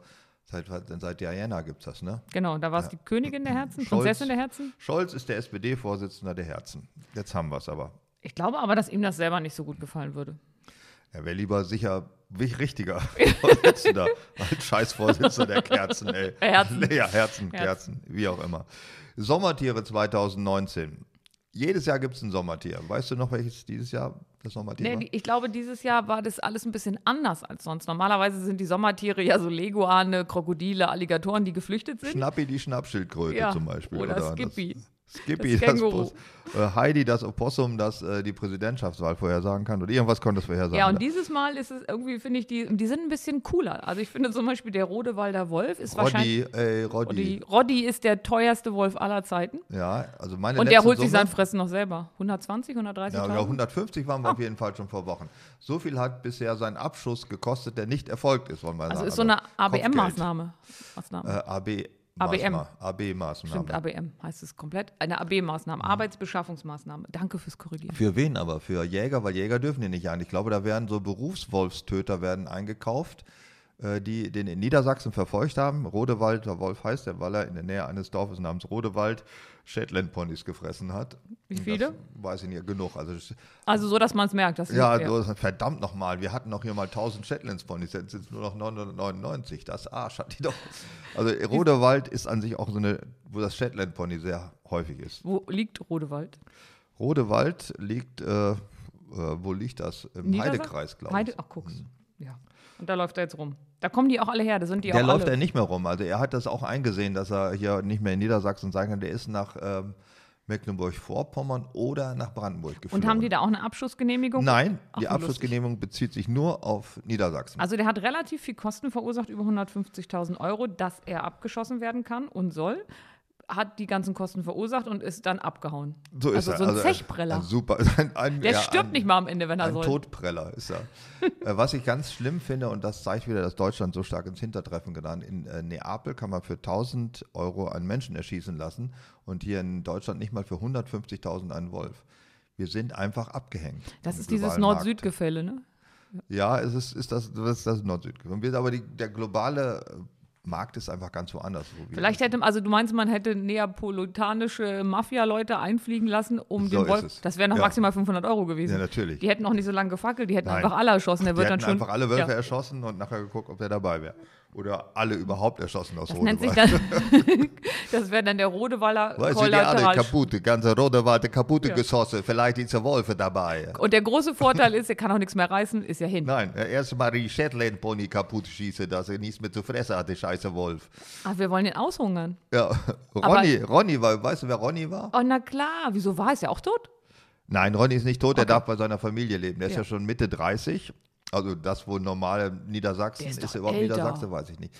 seit, seit Diana gibt es das, ne? Genau, da war es die Königin der Herzen, Scholz. Prinzessin der Herzen. Scholz ist der SPD-Vorsitzender der Herzen. Jetzt haben wir es aber. Ich glaube aber, dass ihm das selber nicht so gut gefallen würde. Er wäre lieber sicher wie richtiger Vorsitzender als Scheißvorsitzender der Kerzen, ey. Herzen. Ja, Herzen, Herzen. Kerzen, wie auch immer. Sommertiere 2019. Jedes Jahr gibt es ein Sommertier. Weißt du noch, welches dieses Jahr das Sommertier Nee, ich glaube, dieses Jahr war das alles ein bisschen anders als sonst. Normalerweise sind die Sommertiere ja so Leguane, Krokodile, Alligatoren, die geflüchtet sind. Schnappi die Schnappschildkröte Ja, zum Beispiel. oder das- Skippy. Skippy, Das das, äh, Heidi, das Opossum, das äh, die Präsidentschaftswahl vorhersagen kann. Oder irgendwas konnte es vorhersagen. Ja, und dieses Mal ist es irgendwie, finde ich, die, die sind ein bisschen cooler. Also ich finde zum Beispiel der Rodewalder Wolf ist wahrscheinlich. Roddy, ey, Roddy. Roddy, Roddy ist der teuerste Wolf aller Zeiten. Ja, also meine Und der holt sich Summe, sein Fressen noch selber. 120, 130 ja, ja, 150 waren wir auf jeden Fall schon vor Wochen. So viel hat bisher sein Abschuss gekostet, der nicht erfolgt ist, wollen wir Also sagen. ist so eine. ABM-Maßnahme. Maßnahme. Äh, AB. ABM. AB-Maßnahme. Stimmt, ABM heißt es komplett. Eine AB-Maßnahme, Arbeitsbeschaffungsmaßnahme. Danke fürs Korrigieren. Für wen aber? Für Jäger, weil Jäger dürfen die nicht ein. Ich glaube, da werden so Berufswolfstöter werden eingekauft, die den in Niedersachsen verfolgt haben. Rodewald, der Wolf heißt der, weil er in der Nähe eines Dorfes namens Rodewald Shetland-Ponys gefressen hat. Wie viele? Das weiß ich nicht, genug. Also, Also so, dass man es merkt. Dass ja, du- verdammt nochmal, wir hatten noch hier mal 1000 Shetlands-Ponys, jetzt sind es nur noch 999. Das Arsch hat die doch. Also Rodewald ist an sich auch so eine, wo das Shetland-Pony sehr häufig ist. Wo liegt Rodewald? Rodewald liegt, äh, äh, wo liegt das? Im? Heidekreis, glaube ich. Heide, ach, guck's. Ja. Da läuft er jetzt rum. Da kommen die auch alle her. Da sind die Der auch läuft alle. ja nicht mehr rum. Also er hat das auch eingesehen, dass er hier nicht mehr in Niedersachsen sein kann. Der ist nach, ähm, Mecklenburg-Vorpommern oder nach Brandenburg geflogen. Und haben die da auch eine Abschussgenehmigung? Nein, Ach, die wie Abschlussgenehmigung bezieht sich nur auf Niedersachsen. Also der hat relativ viel Kosten verursacht, über 150.000 Euro, dass er abgeschossen werden kann und soll. Hat die ganzen Kosten verursacht und ist dann abgehauen. so ist also er. so ein Also, Zechpreller. Ein super. Ein, ein, der ja, stirbt ein, nicht mal am Ende, wenn er Ein soll. Todpreller ist er. äh, was ich ganz schlimm finde, und das zeigt wieder, dass Deutschland so stark ins Hintertreffen getan In äh, Neapel kann man für 1000 Euro einen Menschen erschießen lassen und hier in Deutschland nicht mal für 150.000 einen Wolf. Wir sind einfach abgehängt. Das ist dieses. Nord-Süd-Gefälle, ne? Ja, es ist, ist das, das ist das Nord-Süd. Aber die, der globale äh, Markt ist einfach ganz woanders. wo wir- Vielleicht hätte, also du meinst, man hätte neapolitanische Mafia-Leute einfliegen lassen, um So den Wolf. Das wäre noch Ja. maximal 500 Euro gewesen. Ja, natürlich. Die hätten auch nicht so lange gefackelt, die hätten Nein. einfach alle erschossen. Der Die wird dann hätten schon. einfach alle Wölfe ja. erschossen und nachher geguckt, ob der dabei wäre. Oder alle überhaupt erschossen aus Das Rodewald. dann. das wäre dann der Rodewaller Weißt du, die alle Kollateral. kaputte, ganze Rodewald kaputte Ja. geschossen. Vielleicht ist der Wolfe dabei. Und der große Vorteil ist, er kann auch nichts mehr reißen, ist ja hin. Nein, erst mal die Shetland Pony kaputt schießen, dass er nichts mehr zu fressen hat, der scheiße Wolf. Aber wir wollen ihn aushungern. Ja, Ronny, Ronny war, weißt du, wer Ronny war? Oh, na klar. Wieso war er? Ist er auch tot? Nein, Ronny ist nicht tot, er Okay. darf bei seiner Familie leben. Der ist Ja. ja schon Mitte 30. Also das wohl normale Niedersachsen. Der ist Ist, er überhaupt älter. Niedersachsen, weiß ich nicht.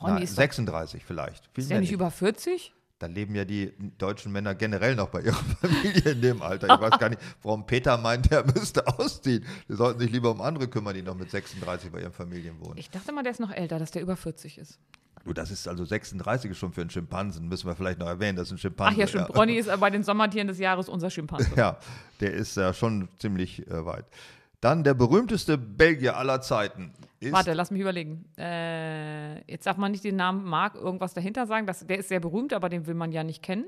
Ronny Nein, ist doch- 36 vielleicht. Viel Ist mehr er nicht über 40? Da leben ja die deutschen Männer generell noch bei ihrer Familie in dem Alter. Ich weiß gar nicht, warum Peter meint, er müsste ausziehen. Die sollten sich lieber um andere kümmern, die noch mit 36 bei ihren Familien wohnen. Ich dachte mal, der ist noch älter, dass der über 40 ist. Du, das ist also 36 ist schon für einen Schimpansen, müssen wir vielleicht noch erwähnen, das ist ein Schimpanse. Ach ja, stimmt. Ronny ist bei den Sommertieren des Jahres unser Schimpanse. Ja, der ist ja schon ziemlich äh, weit. Dann der berühmteste Belgier aller Zeiten ist Warte, lass mich überlegen. Äh, jetzt darf man nicht den Namen Marc irgendwas dahinter sagen. Das, der ist sehr berühmt, aber den will man ja nicht kennen.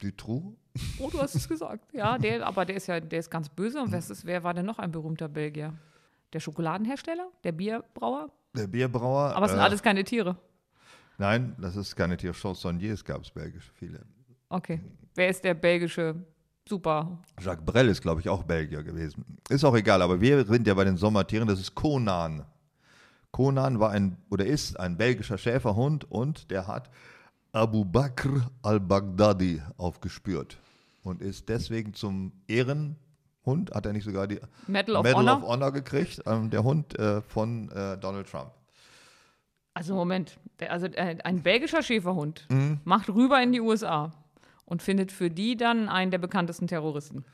Dutroux. Oh, du hast es gesagt. Ja, der, aber der ist ja, der ist ganz böse. Und was ist, wer war denn noch ein berühmter Belgier? Der Schokoladenhersteller? Der Bierbrauer? Der Bierbrauer. Aber es sind äh, alles keine Tiere. Nein, das ist keine Tier. Chansonniers gab es belgische viele. Okay. Wer ist der belgische Super? Jacques Brel ist, glaube ich, auch Belgier gewesen. Ist auch egal, aber wir sind ja bei den Sommertieren, das ist Conan. Conan war ein oder ist ein belgischer Schäferhund und der hat Abu Bakr al-Baghdadi aufgespürt und ist deswegen zum Ehrenhund, hat er nicht sogar die Medal of Medal Honor? of Honor gekriegt, ähm, der Hund äh, von äh, Donald Trump. Also Moment, also äh, ein belgischer Schäferhund Mhm. macht rüber in die USA und findet für die dann einen der bekanntesten Terroristen.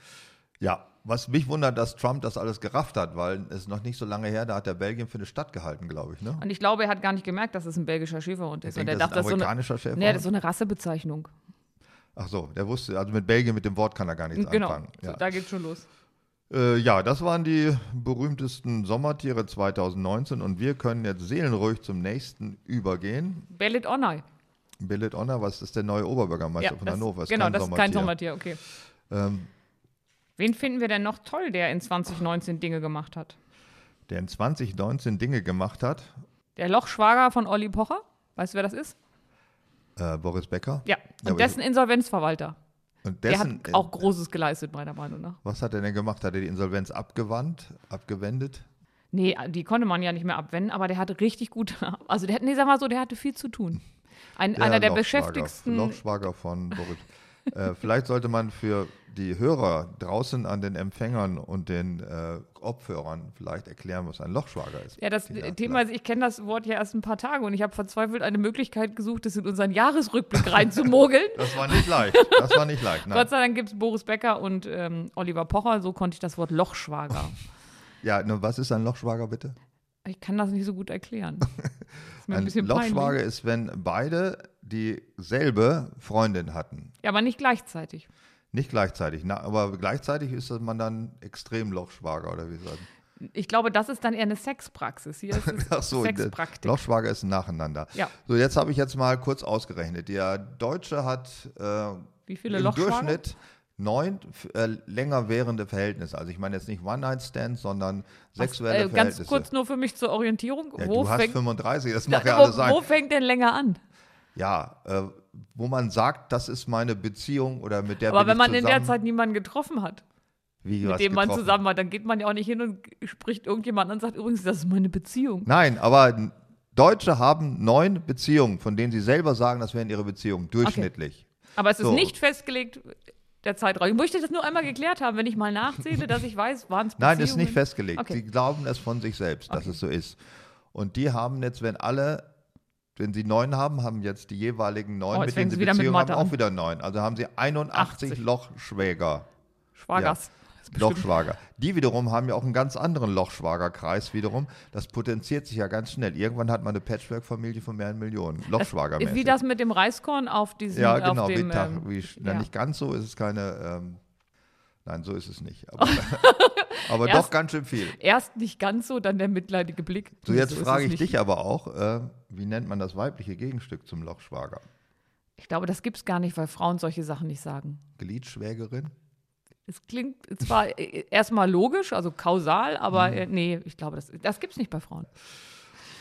Ja, was mich wundert, dass Trump das alles gerafft hat, weil es ist noch nicht so lange her, da hat der Belgien für eine Stadt gehalten, glaube ich. Ne? Und ich glaube, er hat gar nicht gemerkt, dass es ein belgischer Schäferhund ist. und er das ist dachte, das ein ist so eine, amerikanischer Schäferhund? nee, das ist so eine Rassebezeichnung. Ach so, der wusste, also mit Belgien, mit dem Wort kann er gar nichts Genau, anfangen. so, Ja. da geht's schon los. Äh, ja, das waren die berühmtesten Sommertiere 2019 und wir können jetzt seelenruhig zum nächsten übergehen. Bellet Onay. Billet Honor, was ist der neue Oberbürgermeister von das, Hannover? Ist genau, das ist kein Sommertier, okay. Ähm, Wen finden wir denn noch toll, der in 2019 Dinge gemacht hat? der in 2019 Dinge gemacht hat, Der Lochschwager von Olli Pocher? Weißt du, wer das ist? äh, Boris Becker. Ja, und dessen Insolvenzverwalter. Und Der dessen, hat auch Großes geleistet, meiner Meinung nach. was hat er denn gemacht? Hat er die Insolvenz abgewandt, abgewendet? Nee, die konnte man ja nicht mehr abwenden, aber der hatte richtig gut, also der hat, nee, sag mal so, der hatte viel zu tun. Ein, einer der beschäftigsten, Lochschwager von Boris. äh, vielleicht sollte man für die Hörer draußen an den Empfängern und den äh, Kopfhörern vielleicht erklären, was ein Lochschwager ist. ja, das Tina, Thema ist, ich kenne das Wort ja erst ein paar Tage und ich habe verzweifelt eine Möglichkeit gesucht, das in unseren Jahresrückblick reinzumogeln. Das war nicht leicht. Das war nicht leicht. Nein. Gott sei Dank gibt es Boris Becker und ähm, Oliver Pocher, so konnte ich das Wort Lochschwager. Ja, was ist ein Lochschwager bitte? Ich kann das nicht so gut erklären. Ein, Ein peinlich. ist, wenn beide dieselbe Freundin hatten. Ja, aber nicht gleichzeitig. Nicht gleichzeitig, na, aber gleichzeitig ist man dann extrem Lochschwager oder wie sagen. Ich glaube, das ist dann eher eine Sexpraxis. Hier ist es Ach so, Sexpraktik. Lochschwager ist nacheinander. Ja. So, jetzt habe ich jetzt mal kurz ausgerechnet. Der Deutsche hat äh, Wie viele im? Durchschnitt neun äh, länger währende Verhältnisse. Also ich meine jetzt nicht One-Night-Stands, sondern sexuelle Äh, ganz Verhältnisse. kurz nur für mich zur Orientierung. ja, wo, du hast fängt, 35, das Da- mag ja alles sein. wo fängt denn länger an? Ja, äh, wo man sagt, das ist meine Beziehung oder mit der Aber wenn man zusammen, in der Zeit niemanden getroffen hat, wie, mit dem man zusammen war, dann geht man ja auch nicht hin und spricht irgendjemand an und sagt, übrigens, das ist meine Beziehung. Nein, aber Deutsche haben neun Beziehungen, von denen sie selber sagen, das wären ihre Beziehungen, durchschnittlich. Aber es ist So. nicht festgelegt, der Zeitraum. Ich möchte das nur einmal geklärt haben, wenn ich mal nachzähle, dass ich weiß, waren es Nein, das ist nicht festgelegt. Okay. Sie glauben es von sich selbst, dass Okay. es so ist. Und die haben jetzt, wenn alle, wenn sie neun haben, haben jetzt die jeweiligen neun, Oh, mit denen sie Beziehungen haben, auch wieder neun. Also haben sie 81 80. Lochschwäger. Schwagers. Bestimmt- Lochschwager. Die wiederum haben ja auch einen ganz anderen Lochschwagerkreis wiederum. Das potenziert sich ja ganz schnell. Irgendwann hat man eine Patchwork-Familie von mehreren Millionen. Lochschwager Ist wie das mit dem Reiskorn auf diesem Ja, genau. auf dem, wie Tag, ähm, wie, na, ja. Nicht ganz so ist es keine. Ähm, nein, so ist es nicht. Aber, aber Erst- doch ganz schön viel. Erst nicht ganz so, dann der mitleidige Blick. So, jetzt ist frage ich nicht. dich aber auch, äh, wie nennt man das weibliche Gegenstück zum Lochschwager? Ich glaube, das gibt es gar nicht, weil Frauen solche Sachen nicht sagen. Gliedschwägerin? Es klingt zwar äh, erstmal logisch, also kausal, aber Mhm. äh, nee, ich glaube, das, das gibt es nicht bei Frauen.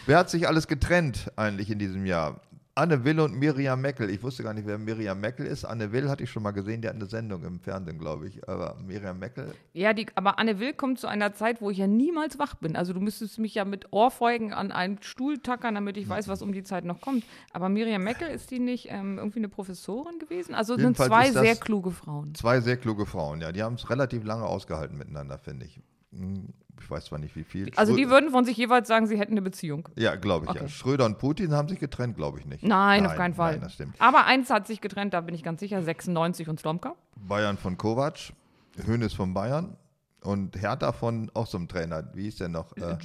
Wer hat sich alles getrennt eigentlich in diesem Jahr? Anne Will und Miriam Meckel. Ich wusste gar nicht, wer Miriam Meckel ist. Anne Will hatte ich schon mal gesehen, die hat eine Sendung im Fernsehen, glaube ich. Aber Miriam Meckel, Ja, die, aber Anne Will kommt zu einer Zeit, wo ich ja niemals wach bin. Also du müsstest mich ja mit Ohrfeigen an einen Stuhl tackern, damit ich weiß, was um die Zeit noch kommt. Aber Miriam Meckel, ist die nicht ähm, irgendwie eine Professorin gewesen? Also es sind Jedenfalls zwei sehr kluge Frauen. zwei sehr kluge Frauen, ja. Die haben es relativ lange ausgehalten miteinander, finde ich. Hm, Ich weiß zwar nicht, wie viel. Also die würden von sich jeweils sagen, sie hätten eine Beziehung. Ja, glaube ich, ja. Okay. Schröder und Putin haben sich getrennt, glaube ich nicht. Nein, auf keinen Fall. Nein, das stimmt. Aber eins hat sich getrennt, da bin ich ganz sicher, 96 und Slomka. Bayern von Kovac, Hönes von Bayern und Hertha von auch so einem Trainer. Wie hieß der noch? Äh,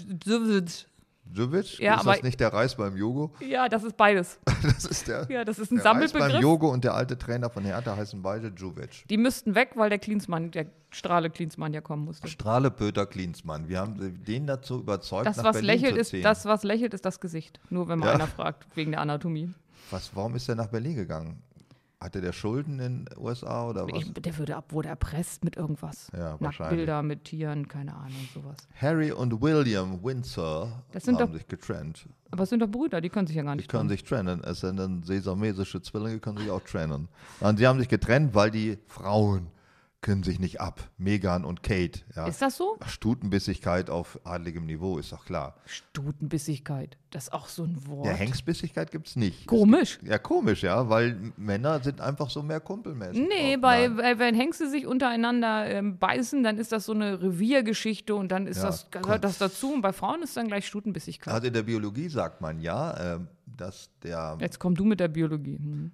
Jovic? Ja, ist aber- das nicht der Reis beim Jogo? Ja, das ist beides. Das ist der, Ja, das ist ein der Reis beim Sammelbegriff. Jogo und der alte Trainer von Hertha heißen beide Jovic. Die müssten weg, weil der Klinsmann, der Strahle Klinsmann ja kommen musste. Strahle Pöter Klinsmann. Wir haben den dazu überzeugt, Das, nach was Berlin lächelt, zu ist, ziehen. das, was lächelt, ist das Gesicht. Nur wenn mal Ja. einer fragt, wegen der Anatomie. was, warum ist er nach Berlin gegangen? Hatte der Schulden in den USA oder was? Ich, der würde ab, wurde erpresst mit irgendwas. Ja. Nacktbilder mit Tieren, keine Ahnung, sowas. Harry und William Windsor Das sind haben doch- sich getrennt. Aber es sind doch Brüder, die können sich ja gar Die nicht können trennen. sich trennen. Es sind dann sesamesische Zwillinge, können sich auch trennen. Und sie haben sich getrennt, weil die Frauen können sich nicht ab. Megan und Kate. Ja. Ist das so? Stutenbissigkeit auf adligem Niveau, ist doch klar. Stutenbissigkeit. Das ist auch so ein Wort. Ja, Hengstbissigkeit gibt es nicht. Komisch. Ja, komisch, ja, weil Männer sind einfach so mehr kumpelmäßig. Nee, drauf. bei, bei, wenn Hengste sich untereinander ähm, beißen, dann ist das so eine Reviergeschichte und dann ist Ja, das, gehört das dazu. Und bei Frauen ist dann gleich Stutenbissigkeit. Also in der Biologie sagt man ja, ähm, dass der Jetzt komm du mit der Biologie. Hm.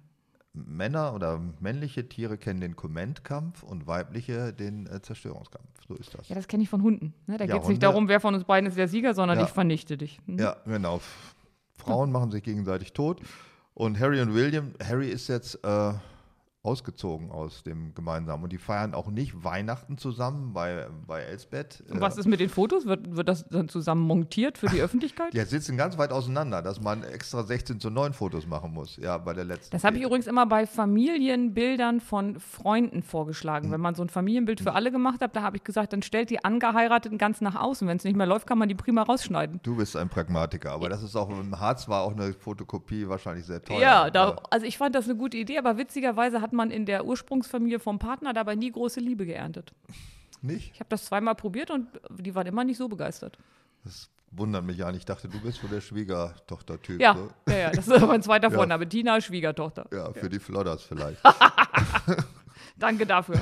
Männer oder männliche Tiere kennen den Kommentkampf und weibliche den äh, Zerstörungskampf. So ist das. Ja, das kenne ich von Hunden. Ne? Da Ja, geht es nicht darum, wer von uns beiden ist der Sieger, sondern Ja. ich vernichte dich. Hm? Ja, genau. Frauen machen sich gegenseitig tot. Und Harry und William, Harry ist jetzt äh, ausgezogen aus dem gemeinsamen. Und die feiern auch nicht Weihnachten zusammen bei, bei Elsbeth. Und was ist mit den Fotos? Wird, wird das dann zusammen montiert für die Öffentlichkeit? Die sitzen ganz weit auseinander, dass man extra 16 zu 9 Fotos machen muss. Ja, bei der letzten. Das habe ich übrigens immer bei Familienbildern von Freunden vorgeschlagen. Wenn man so ein Familienbild für alle gemacht hat, da habe ich gesagt, dann stellt die Angeheirateten ganz nach außen. Wenn es nicht mehr läuft, kann man die prima rausschneiden. Du bist ein Pragmatiker, aber das ist auch im Harz war auch eine Fotokopie wahrscheinlich sehr teuer. Ja, da, also ich fand das eine gute Idee, aber witzigerweise hat man in der Ursprungsfamilie vom Partner dabei nie große Liebe geerntet. Nicht? Ich habe das zweimal probiert und die waren immer nicht so begeistert. Das wundert mich ja nicht. Ich dachte, du bist wohl der Schwiegertochter-Typ. Ja, So. ja, ja, das ist mein zweiter Ja. Vorname. Tina, Schwiegertochter. Ja, für die Flodders vielleicht. Danke dafür.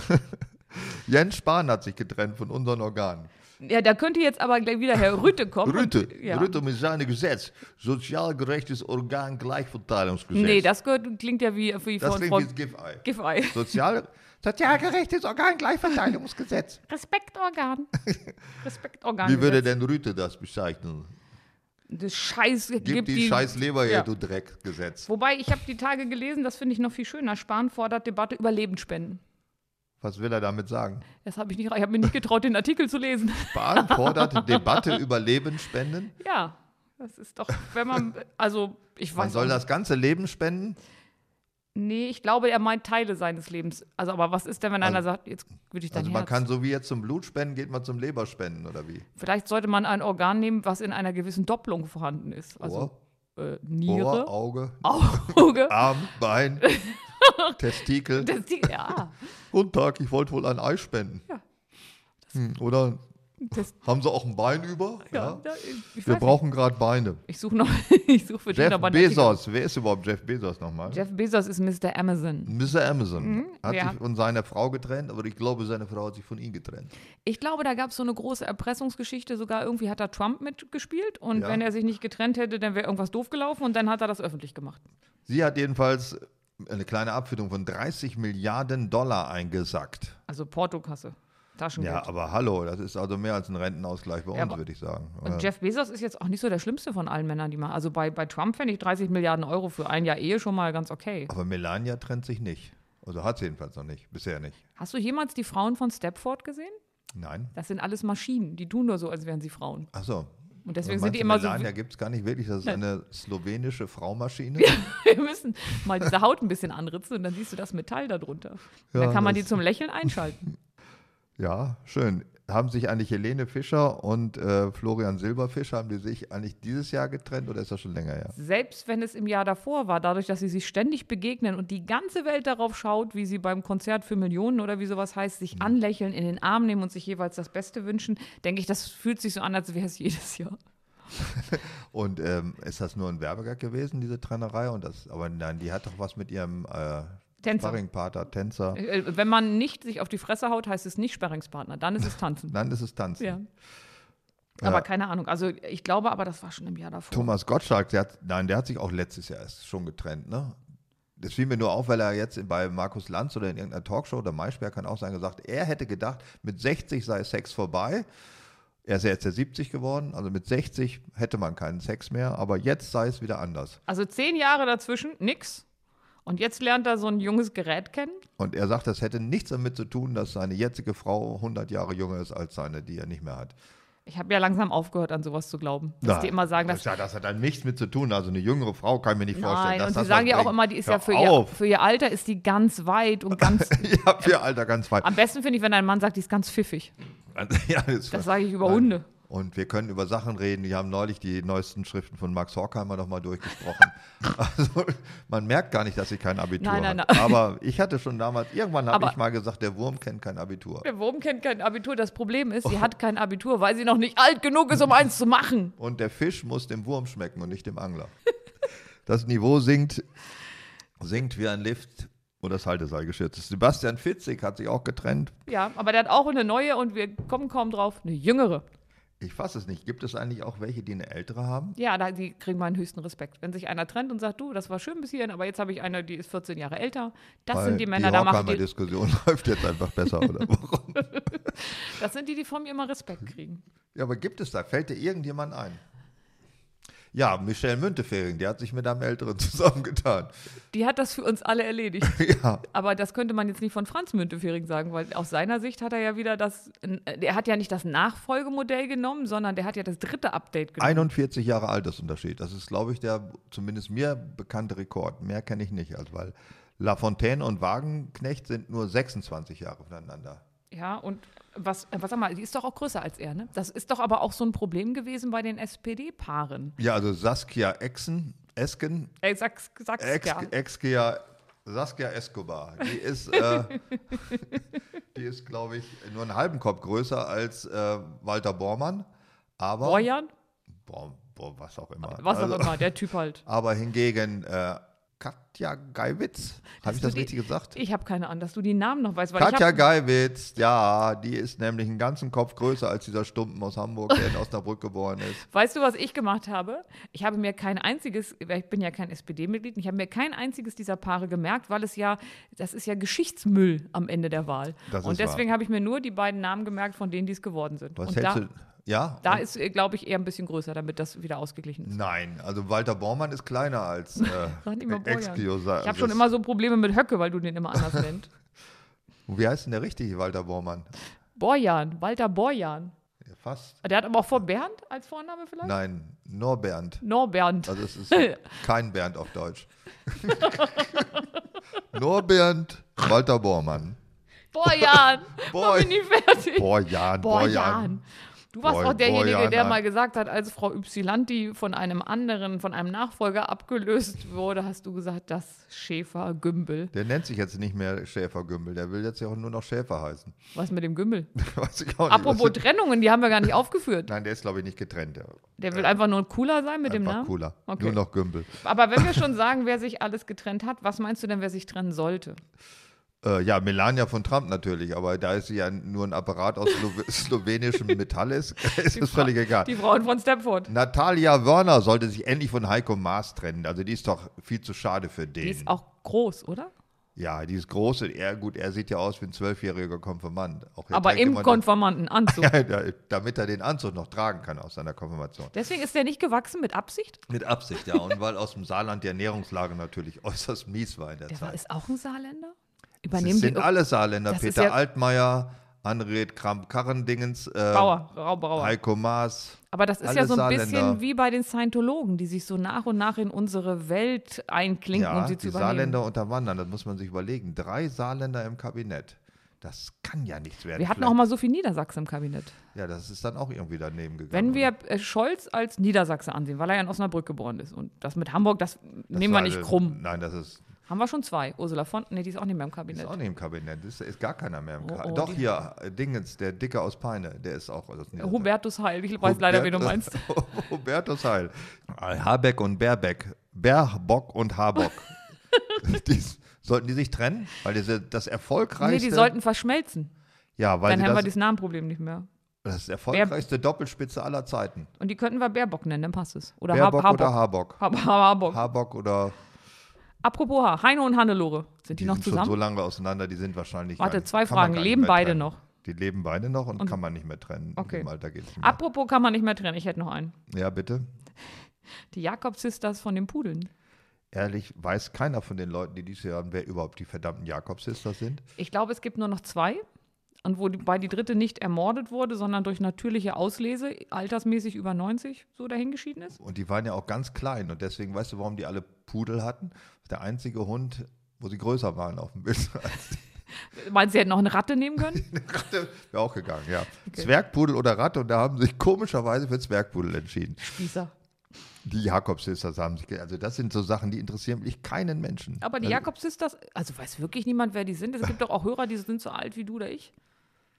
Jens Spahn hat sich getrennt von unseren Organen. Ja, da könnte jetzt aber gleich wieder Herr Rütte kommen. Rütte, Und, ja. Rütte mit seinem Gesetz. Sozial gerechtes Organ Gleichverteilungsgesetz. Nee, das gehört, klingt ja wie, wie das von klingt Frau wie das Giffey. Giffey. Sozial, sozial gerechtes Organ Gleichverteilungsgesetz. Respektorgan. Respektorgan. Wie würde denn Rütte das bezeichnen? Das Scheiß Gib gibt die, scheiß Leber her, ja. du Dreckgesetz. Wobei, ich habe die Tage gelesen, das finde ich noch viel schöner. Spahn fordert Debatte über Lebensspenden. Was will er damit sagen? Das habe ich nicht, ich habe mir nicht getraut, den Artikel zu lesen. Spahn fordert Debatte über Lebensspenden. Ja, das ist doch, wenn man, also ich Man weiß soll auch das ganze Leben spenden? Nee, ich glaube, er meint Teile seines Lebens. Also, aber was ist denn, wenn Also- einer sagt, jetzt würde ich dein Also man Herz. kann so wie jetzt zum Blut spenden, geht man zum Leberspenden oder wie? Vielleicht sollte man ein Organ nehmen, was in einer gewissen Doppelung vorhanden ist. Also Ohr, äh, Ohr, Niere, Auge, Auge. Arm, Bein, Testikel. Die, ja, Guten Tag, ich wollte wohl ein Ei spenden. Ja. Hm, oder Das, Haben sie auch ein Bein über? ja, da, ich Wir brauchen gerade Beine. Ich suche noch, ich suche für Jeff den. Bezos. Wer ist überhaupt Jeff Bezos nochmal? Jeff Bezos ist Mr. Amazon. Mr. Amazon. Hat ja. sich von seiner Frau getrennt, aber ich glaube, seine Frau hat sich von ihm getrennt. Ich glaube, da gab es so eine große Erpressungsgeschichte. Sogar irgendwie hat da Trump mitgespielt. Und Ja. wenn er sich nicht getrennt hätte, dann wäre irgendwas doof gelaufen. Und dann hat er das öffentlich gemacht. Sie hat jedenfalls eine kleine Abfindung von 30 Milliarden Dollar eingesackt. Also Portokasse, Taschengeld. Ja, aber hallo, das ist also mehr als ein Rentenausgleich bei Ja, uns, würde ich sagen. Und Jeff Bezos ist jetzt auch nicht so der schlimmste von allen Männern, die machen. Also bei, bei Trump fände ich 30 Milliarden Euro für ein Jahr Ehe schon mal ganz okay. aber Melania trennt sich nicht. Also hat sie jedenfalls noch nicht. Bisher nicht. Hast du jemals die Frauen von Stepford gesehen? Nein. Das sind alles Maschinen. Die tun nur so, als wären sie Frauen. Achso. Und deswegen sind die immer so. Melania gibt es gar nicht wirklich. Das ist eine slowenische Fraumaschine. Wir müssen mal diese Haut ein bisschen anritzen und dann siehst du das Metall darunter. Ja, dann kann man die zum Lächeln einschalten. Ja, schön. Haben sich eigentlich Helene Fischer und äh, Florian Silberfisch, haben die sich eigentlich dieses Jahr getrennt oder ist das schon länger her? Selbst wenn es im Jahr davor war, dadurch, dass sie sich ständig begegnen und die ganze Welt darauf schaut, wie sie beim Konzert für Millionen oder wie sowas heißt, sich anlächeln, in den Arm nehmen und sich jeweils das Beste wünschen, denke ich, das fühlt sich so an, als wäre es jedes Jahr. Und ähm, ist das nur ein Werbegag gewesen, diese Trennerei? Und das, aber nein, die hat doch was mit ihrem äh, Tänzer. Sparringpartner, Tänzer. Äh, Wenn man nicht sich auf die Fresse haut, heißt es nicht Sperringspartner, dann ist es Tanzen. Dann ist es Tanzen. ja. Aber keine Ahnung. Also ich glaube aber, das war schon im Jahr davor. Thomas Gottschalk, der hat, nein, der hat sich auch letztes Jahr erst schon getrennt, ne? Das fiel mir nur auf, weil er jetzt bei Markus Lanz oder in irgendeiner Talkshow oder Maischberg kann auch sein, gesagt, er hätte gedacht, mit 60 sei Sex vorbei. Er ist ja jetzt ja 70 geworden, also mit 60 hätte man keinen Sex mehr, aber jetzt sei es wieder anders. Also zehn Jahre dazwischen, nix. Und jetzt lernt er so ein junges Gerät kennen. Und er sagt, das hätte nichts damit zu tun, dass seine jetzige Frau 100 Jahre jünger ist als seine, die er nicht mehr hat. Ich habe ja langsam aufgehört, an sowas zu glauben. Dass die immer sagen, dass ja, das hat dann nichts mit zu tun. Also eine jüngere Frau kann ich mir nicht vorstellen. Nein, dass und sie das sagen ja auch immer, die ist Hör ja für ihr, für ihr Alter ist die ganz weit und ganz. ja, für Alter ganz weit. Am besten finde ich, wenn ein Mann sagt, die ist ganz pfiffig. ja, das Das sage ich über Nein. Hunde. Und wir können über Sachen reden. Wir haben neulich die neuesten Schriften von Max Horkheimer nochmal durchgesprochen. also man merkt gar nicht, dass sie kein Abitur Nein, nein, hat. nein. Aber ich hatte schon damals, irgendwann habe ich mal gesagt, der Wurm kennt kein Abitur. Der Wurm kennt kein Abitur. Das Problem ist, sie hat kein Abitur, weil sie noch nicht alt genug ist, um eins zu machen. Und der Fisch muss dem Wurm schmecken und nicht dem Angler. Das Niveau sinkt, sinkt wie ein Lift und das Halteseil geschützt. Sebastian Fitzig hat sich auch getrennt. Ja, aber der hat auch eine neue und wir kommen kaum drauf, eine jüngere. Ich fasse es nicht. Gibt es eigentlich auch welche, die eine ältere haben? Ja, da, die kriegen meinen höchsten Respekt. Wenn sich einer trennt und sagt, du, das war schön bis hierhin, aber jetzt habe ich eine, die ist 14 Jahre älter. Das Weil sind die Männer, die da macht Horkheimer die, Diskussion läuft jetzt einfach besser, oder? Warum? das sind die, die von mir immer Respekt kriegen. Ja, aber gibt es da? Fällt dir irgendjemand ein? Ja, Michelle Müntefering, die hat sich mit einem Älteren zusammengetan. Die hat das für uns alle erledigt. ja, Aber das könnte man jetzt nicht von Franz Müntefering sagen, weil aus seiner Sicht hat er ja wieder das, der hat ja nicht das Nachfolgemodell genommen, sondern der hat ja das dritte Update genommen. 41 Jahre Altersunterschied. Das ist, glaube ich, der zumindest mir bekannte Rekord. Mehr kenne ich nicht, also weil Lafontaine und Wagenknecht sind nur 26 Jahre voneinander. Ja, und was, was sag mal, die ist doch auch größer als er, ne? Das ist doch aber auch so ein Problem gewesen bei den SPD-Paaren. Ja, also Saskia Exen, Esken, Ey, sag, sag's Ex, ja. Exkia, Saskia Escobar. Die ist, äh, die ist, glaube ich, nur einen halben Kopf größer als äh, Walter Bormann. Aber Borjan? Boah, boah, was auch immer. Was Also, auch immer, der Typ halt. Aber hingegen äh, Katja Geiwitz, habe ich das die- richtig gesagt? Ich habe keine Ahnung, dass du die Namen noch weißt, weil Katja hab, Geiwitz, ja, die ist nämlich einen ganzen Kopf größer als dieser Stumpen aus Hamburg, der in Osnabrück geboren ist. Weißt du, was ich gemacht habe? Ich habe mir kein einziges, ich bin ja kein SPD-Mitglied, ich habe mir kein einziges dieser Paare gemerkt, weil es ja, das ist ja Geschichtsmüll am Ende der Wahl. Das und deswegen habe ich mir nur die beiden Namen gemerkt, von denen die es geworden sind. Was und hältst da, du? Ja? da ist, glaube ich, eher ein bisschen größer, damit das wieder ausgeglichen ist. Nein, also Walter Bormann ist kleiner als äh. Exclio. Ich habe schon immer so Probleme mit Höcke, weil du den immer anders nennst. Wie heißt denn der richtige Walter Bormann? Borjan, Walter Borjan. Ja, fast. Der hat aber auch vor Bernd als Vorname vielleicht? Nein, Norbernd. Norbernd. Also es ist kein Bernd auf Deutsch. Norbernd Walter Bormann. Borjan! Boy. Mach mich nicht fertig. Borjan, Borjan. Borjan. Du warst Boah, auch derjenige, ja, der mal gesagt hat, als Frau Ypsilanti von einem anderen, von einem Nachfolger abgelöst wurde, hast du gesagt, das Schäfer-Gümbel. Der nennt sich jetzt nicht mehr Schäfer-Gümbel, der will jetzt ja auch nur noch Schäfer heißen. Was mit dem Gümbel? Weiß ich auch nicht, Apropos was- Trennungen, die haben wir gar nicht aufgeführt. Nein, der ist, glaube ich, nicht getrennt. Der Der will einfach nur cooler sein mit dem einfach Namen. cooler. Okay. Nur noch Gümbel. Aber wenn wir schon sagen, wer sich alles getrennt hat, was meinst du denn, wer sich trennen sollte? Äh, ja, Melania von Trump natürlich, aber da ist sie ja nur ein Apparat aus Slow slowenischem Metall ist, ist es völlig egal. Die Frauen von Stepford. Natalia Wörner sollte sich endlich von Heiko Maas trennen. Also die ist doch viel zu schade für den. Die ist auch groß, oder? ja, die ist groß und er, gut, er sieht ja aus wie ein zwölfjähriger Konfirmand. Auch er Aber im den, ja, damit er den Anzug noch tragen kann aus seiner Konfirmation. Deswegen ist der nicht gewachsen mit Absicht? Mit Absicht, ja. Und weil aus dem Saarland die Ernährungslage natürlich äußerst mies war in der Der war, Zeit. ist auch ein Saarländer? Übernehmen sind die alle Saarländer. Das Peter ja- Altmaier, Annred Kramp-Karrendingens, äh, Brauer, Rau Brauer. Heiko Maas. Aber das ist ja so ein Saarländer. bisschen wie bei den Scientologen, die sich so nach und nach in unsere Welt einklinken, Ja, um sie die zu übernehmen. Saarländer unterwandern, das muss man sich überlegen. Drei Saarländer im Kabinett. Das kann ja nichts werden. Wir hatten Vielleicht- auch mal so viel Niedersachsen im Kabinett. Ja, das ist dann auch irgendwie daneben gegangen. Wenn wir äh, Scholz als Niedersachse ansehen, weil er ja in Osnabrück geboren ist und das mit Hamburg, das, Das nehmen wir nicht krumm. Nein, das ist, Haben wir schon zwei. Ursula von, nee, die ist auch nicht mehr im ist Kabinett. auch nicht im Kabinett. Ist, ist gar keiner mehr im Oh, Kabinett. oh, Doch, die- hier, Dingens, der Dicke aus Peine, der ist auch aus Niedersachsen. Hubertus Heil, ich weiß leider, wen du meinst. Hubertus Heil. Habeck und Baerbeck. Baerbock und Habock. die, sollten die sich trennen? Weil diese, das erfolgreichste. Nee, die sollten verschmelzen. ja, weil Dann haben wir das, das Namenproblem nicht mehr. das ist erfolgreichste Doppelspitze aller Zeiten. Und die könnten wir Baerbock nennen, dann passt es. Oder Baerbock Hab- oder Habock. Habock? Hab- Habock. Habock oder. Apropos Haar, Heino und Hannelore. Sind die, Die noch sind schon so zusammen? lange auseinander, die sind wahrscheinlich. Warte, zwei Fragen. Leben beide trennen. noch? Die leben beide noch und, kann man nicht mehr trennen. Okay. Im Alter geht es nicht mehr. Apropos kann man nicht mehr trennen. Ich hätte noch einen. Ja, bitte. Die Jakob-Sisters von den Pudeln. Ehrlich, weiß keiner von den Leuten, die dies hier haben, wer überhaupt die verdammten Jakobs-Sisters sind. Ich glaube, es gibt nur noch zwei. Und wobei die dritte nicht ermordet wurde, sondern durch natürliche Auslese, altersmäßig über 90, so dahingeschieden ist. Und die waren ja auch ganz klein. Und deswegen, weißt du, warum die alle Pudel hatten? Der einzige Hund, wo sie größer waren auf dem Bild. Meinst du, sie hätten noch eine Ratte nehmen können? Eine Ratte wäre auch gegangen, ja. Zwergpudel oder Ratte. Und da haben sie sich komischerweise für Zwergpudel entschieden. Spießer. Die Jakobs-Sisters haben sich, also das sind so Sachen, die interessieren wirklich keinen Menschen. Aber die also, Jakob-Sisters, also weiß wirklich niemand, wer die sind. Es gibt doch auch Hörer, die sind so alt wie du oder ich.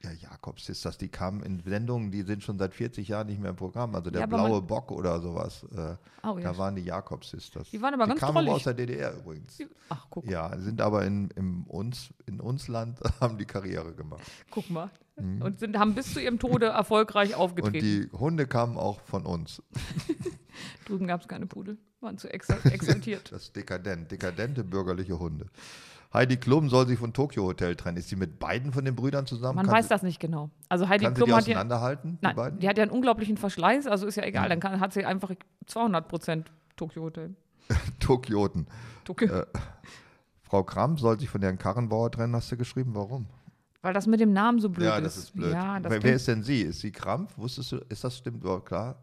Ja, Jakobs-Sisters, die kamen in Sendungen, die sind schon seit 40 Jahren nicht mehr im Programm. Also der Ja, blaue man- Bock oder sowas. Äh, Oh, ja. Da waren die Jakobs-Sisters. Die waren aber die ganz kamen aber aus der DDR übrigens. Ach, guck, Ja, sind aber in, im uns, in uns Land, haben die Karriere gemacht. guck mal. Und sind, haben bis zu ihrem Tode erfolgreich Mhm. Und aufgetreten. die Hunde kamen auch von uns. Drüben gab es keine Pudel. Waren zu exa exaltiert. Das ist dekadent, dekadente bürgerliche Hunde. Heidi Klum soll sich von Tokyo Hotel trennen. Ist sie mit beiden von den Brüdern zusammen? Man kann weiß sie, das nicht genau. Also Heidi Kann sie die Klum hat ja, auseinanderhalten, die beiden? die hat ja einen unglaublichen Verschleiß, also ist ja egal. Dann kann, hat sie einfach 200 Prozent Tokyo Hotel. Tokioten. Tokyo. Äh, Frau Kramp soll sich von Herrn Karrenbauer trennen, hast du geschrieben. Warum? Weil das mit dem Namen so blöd ja, ist. das ist blöd. Ja, wer, wer ist denn sie? Ist sie Kramp? Wusstest du, ist das stimmt überhaupt klar?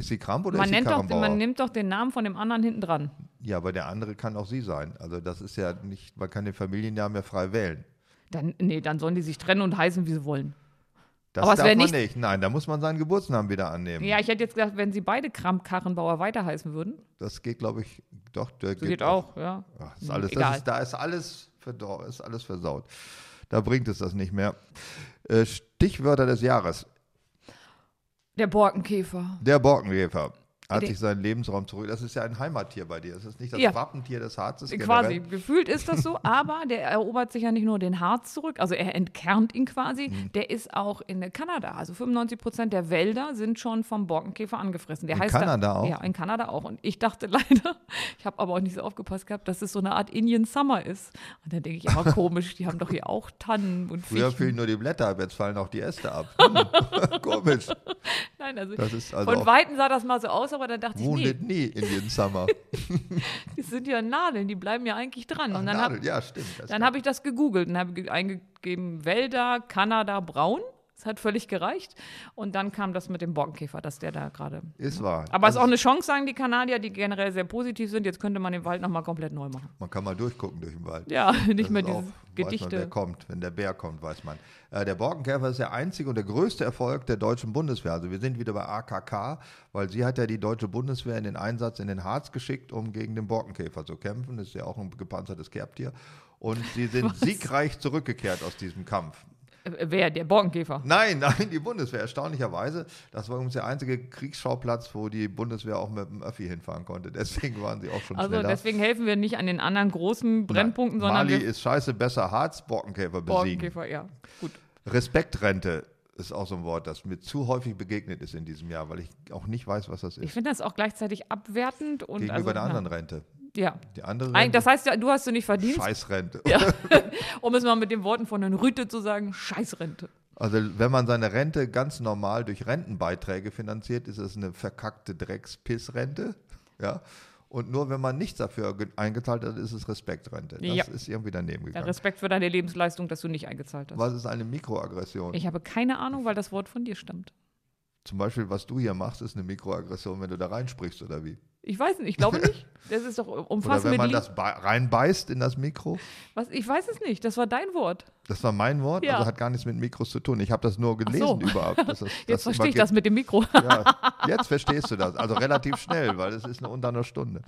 Ist sie Kramp oder man, ist sie nennt doch, man nimmt doch den Namen von dem anderen hinten dran. ja, aber der andere kann auch sie sein. Also das ist ja nicht, man kann den Familiennamen ja frei wählen. Dann, nee, dann sollen die sich trennen und heißen, wie sie wollen. Das Aber darf man nicht- nicht. Nein, da muss man seinen Geburtsnamen wieder annehmen. Ja, ich hätte jetzt gedacht, wenn sie beide Kramp-Karrenbauer weiter heißen würden. Das geht, glaube ich, doch. Der So geht auch, ja. Ach, ist alles, egal. das ist, da ist alles, ist alles versaut. Da bringt es das nicht mehr. Äh, Stichwörter des Jahres. Der Borkenkäfer. Der Borkenkäfer hat Der- sich seinen Lebensraum zurück. Das ist ja ein Heimattier bei dir. Das ist nicht das Ja. Wappentier des Harzes. Quasi, generell. gefühlt ist das so, aber der erobert sich ja nicht nur den Harz zurück, also er entkernt ihn quasi, Mhm. der ist auch in Kanada. Also 95 Prozent der Wälder sind schon vom Borkenkäfer angefressen. Der In heißt Kanada da, auch? Ja, in Kanada auch. Und ich dachte leider, ich habe aber auch nicht so aufgepasst gehabt, dass es so eine Art Indian Summer ist. Und dann denke ich, aber komisch, die haben doch hier auch Tannen und Früher Fichten. fielen nur die Blätter ab, jetzt fallen auch die Äste ab. Hm. Komisch. Nein, also, also von Weitem sah das mal so aus, aber dann dachte ich, nee, wounded nie Indian Summer. das sind ja Nadeln, die bleiben ja eigentlich dran. Ach, und dann habe Nadel, ja, stimmt. Dann habe ich das gegoogelt und habe ge- eingegeben Wälder, Kanada, braun. Es hat völlig gereicht. Und dann kam das mit dem Borkenkäfer, dass der da gerade. Ist wahr. Aber es ist Also auch eine Chance, sagen die Kanadier, die generell sehr positiv sind. Jetzt könnte man den Wald nochmal komplett neu machen. Man kann mal durchgucken durch den Wald. Ja, nicht Das mehr ist diese auch- Weiß man, wer Gedichte. kommt. Wenn der Bär kommt, weiß man. Äh, der Borkenkäfer ist der einzige und der größte Erfolg der deutschen Bundeswehr. Also wir sind wieder bei AKK, weil sie hat ja die deutsche Bundeswehr in den Einsatz in den Harz geschickt, um gegen den Borkenkäfer zu kämpfen. Das ist ja auch ein gepanzertes Kerbtier. Und sie sind siegreich zurückgekehrt aus diesem Kampf. Wer? Der Borkenkäfer. Nein, nein, die Bundeswehr, erstaunlicherweise. Das war übrigens der einzige Kriegsschauplatz, wo die Bundeswehr auch mit dem Öffi hinfahren konnte. Deswegen waren sie auch schon Also schneller. deswegen helfen wir nicht an den anderen großen Brennpunkten, Nein, sondern Mali wir ist scheiße, besser Harz, Borkenkäfer besiegen. Borkenkäfer, ja. Gut. Respektrente ist auch so ein Wort, das mir zu häufig begegnet ist in diesem Jahr, weil ich auch nicht weiß, was das Ich ist. finde das auch gleichzeitig abwertend und Gegenüber also, der anderen Rente. Ja. Die andere Rente, das heißt ja, du hast du nicht verdient, Scheißrente. um es mal mit den Worten von Herrn Rüte zu sagen, Scheißrente. Also wenn man seine Rente ganz normal durch Rentenbeiträge finanziert, ist es eine verkackte Dreckspissrente. Ja. Und nur wenn man nichts dafür ge- eingezahlt hat, ist es Respektrente. Das Ja. ist irgendwie daneben Ja, gegangen. Respekt für deine Lebensleistung, dass du nicht eingezahlt hast. Was ist eine Mikroaggression? Ich habe keine Ahnung, weil das Wort von dir stammt. Zum Beispiel, was du hier machst, ist eine Mikroaggression, wenn du da reinsprichst oder wie? Ich weiß nicht, ich glaube nicht. Das ist doch Oder umfassend wenn mit man das bei- reinbeißt in das Mikro? Was, ich weiß es nicht, das war dein Wort. Das war mein Wort, Ja. also hat gar nichts mit Mikros zu tun. Ich habe das nur gelesen so. überhaupt. dass das- Jetzt das verstehe ich das mit dem Mikro. Ja, jetzt verstehst du das. Also relativ schnell, weil es ist eine unter einer Stunde.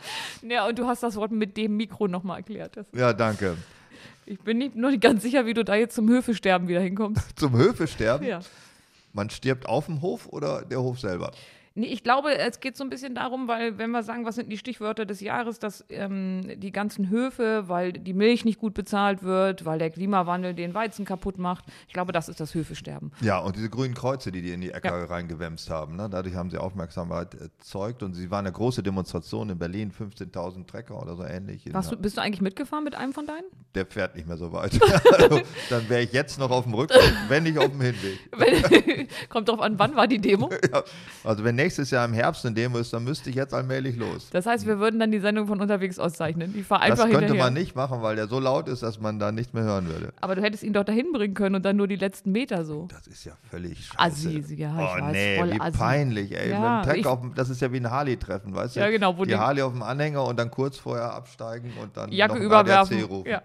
ja, und du hast das Wort mit dem Mikro nochmal erklärt. Das, Ja, danke. ich bin nicht, nur nicht ganz sicher, wie du da jetzt zum Höfesterben wieder hinkommst. Zum Höfesterben. Ja. Man stirbt auf dem Hof oder der Hof selber? Nee, ich glaube, es geht so ein bisschen darum, weil, wenn wir sagen, was sind die Stichwörter des Jahres, dass ähm, die ganzen Höfe, weil die Milch nicht gut bezahlt wird, weil der Klimawandel den Weizen kaputt macht. Ich glaube, das ist das Höfesterben. Ja, und diese grünen Kreuze, die die in die Äcker Ja. reingewämst haben, ne? dadurch haben sie Aufmerksamkeit erzeugt. Und sie waren eine große Demonstration in Berlin, 15.000 Trecker oder so ähnlich. Du, bist du eigentlich mitgefahren mit einem von deinen? Der fährt nicht mehr so weit. also, dann wäre ich jetzt noch auf dem Rückweg, wenn nicht auf dem Hinweg. Kommt drauf an, wann war die Demo? Ja, also wenn nächstes Jahr im Herbst eine Demo ist, dann müsste ich jetzt allmählich los. Das heißt, wir würden dann die Sendung von unterwegs auszeichnen. Ich fahre Das einfach könnte hinterher. man nicht machen, weil der so laut ist, dass man da nichts mehr hören würde. Aber du hättest ihn doch dahin bringen können und dann nur die letzten Meter so. Das ist ja völlig scheiße. Assi, ja, ich oh weiß, nee, voll wie assi. peinlich, ey. Ja, Mit dem ich- auf dem, das ist ja wie ein Harley-Treffen, weißt du? Ja, genau, wo die die- Harley auf dem Anhänger und dann kurz vorher absteigen und dann Jacke noch überwerfen. ADAC rufen. Ja.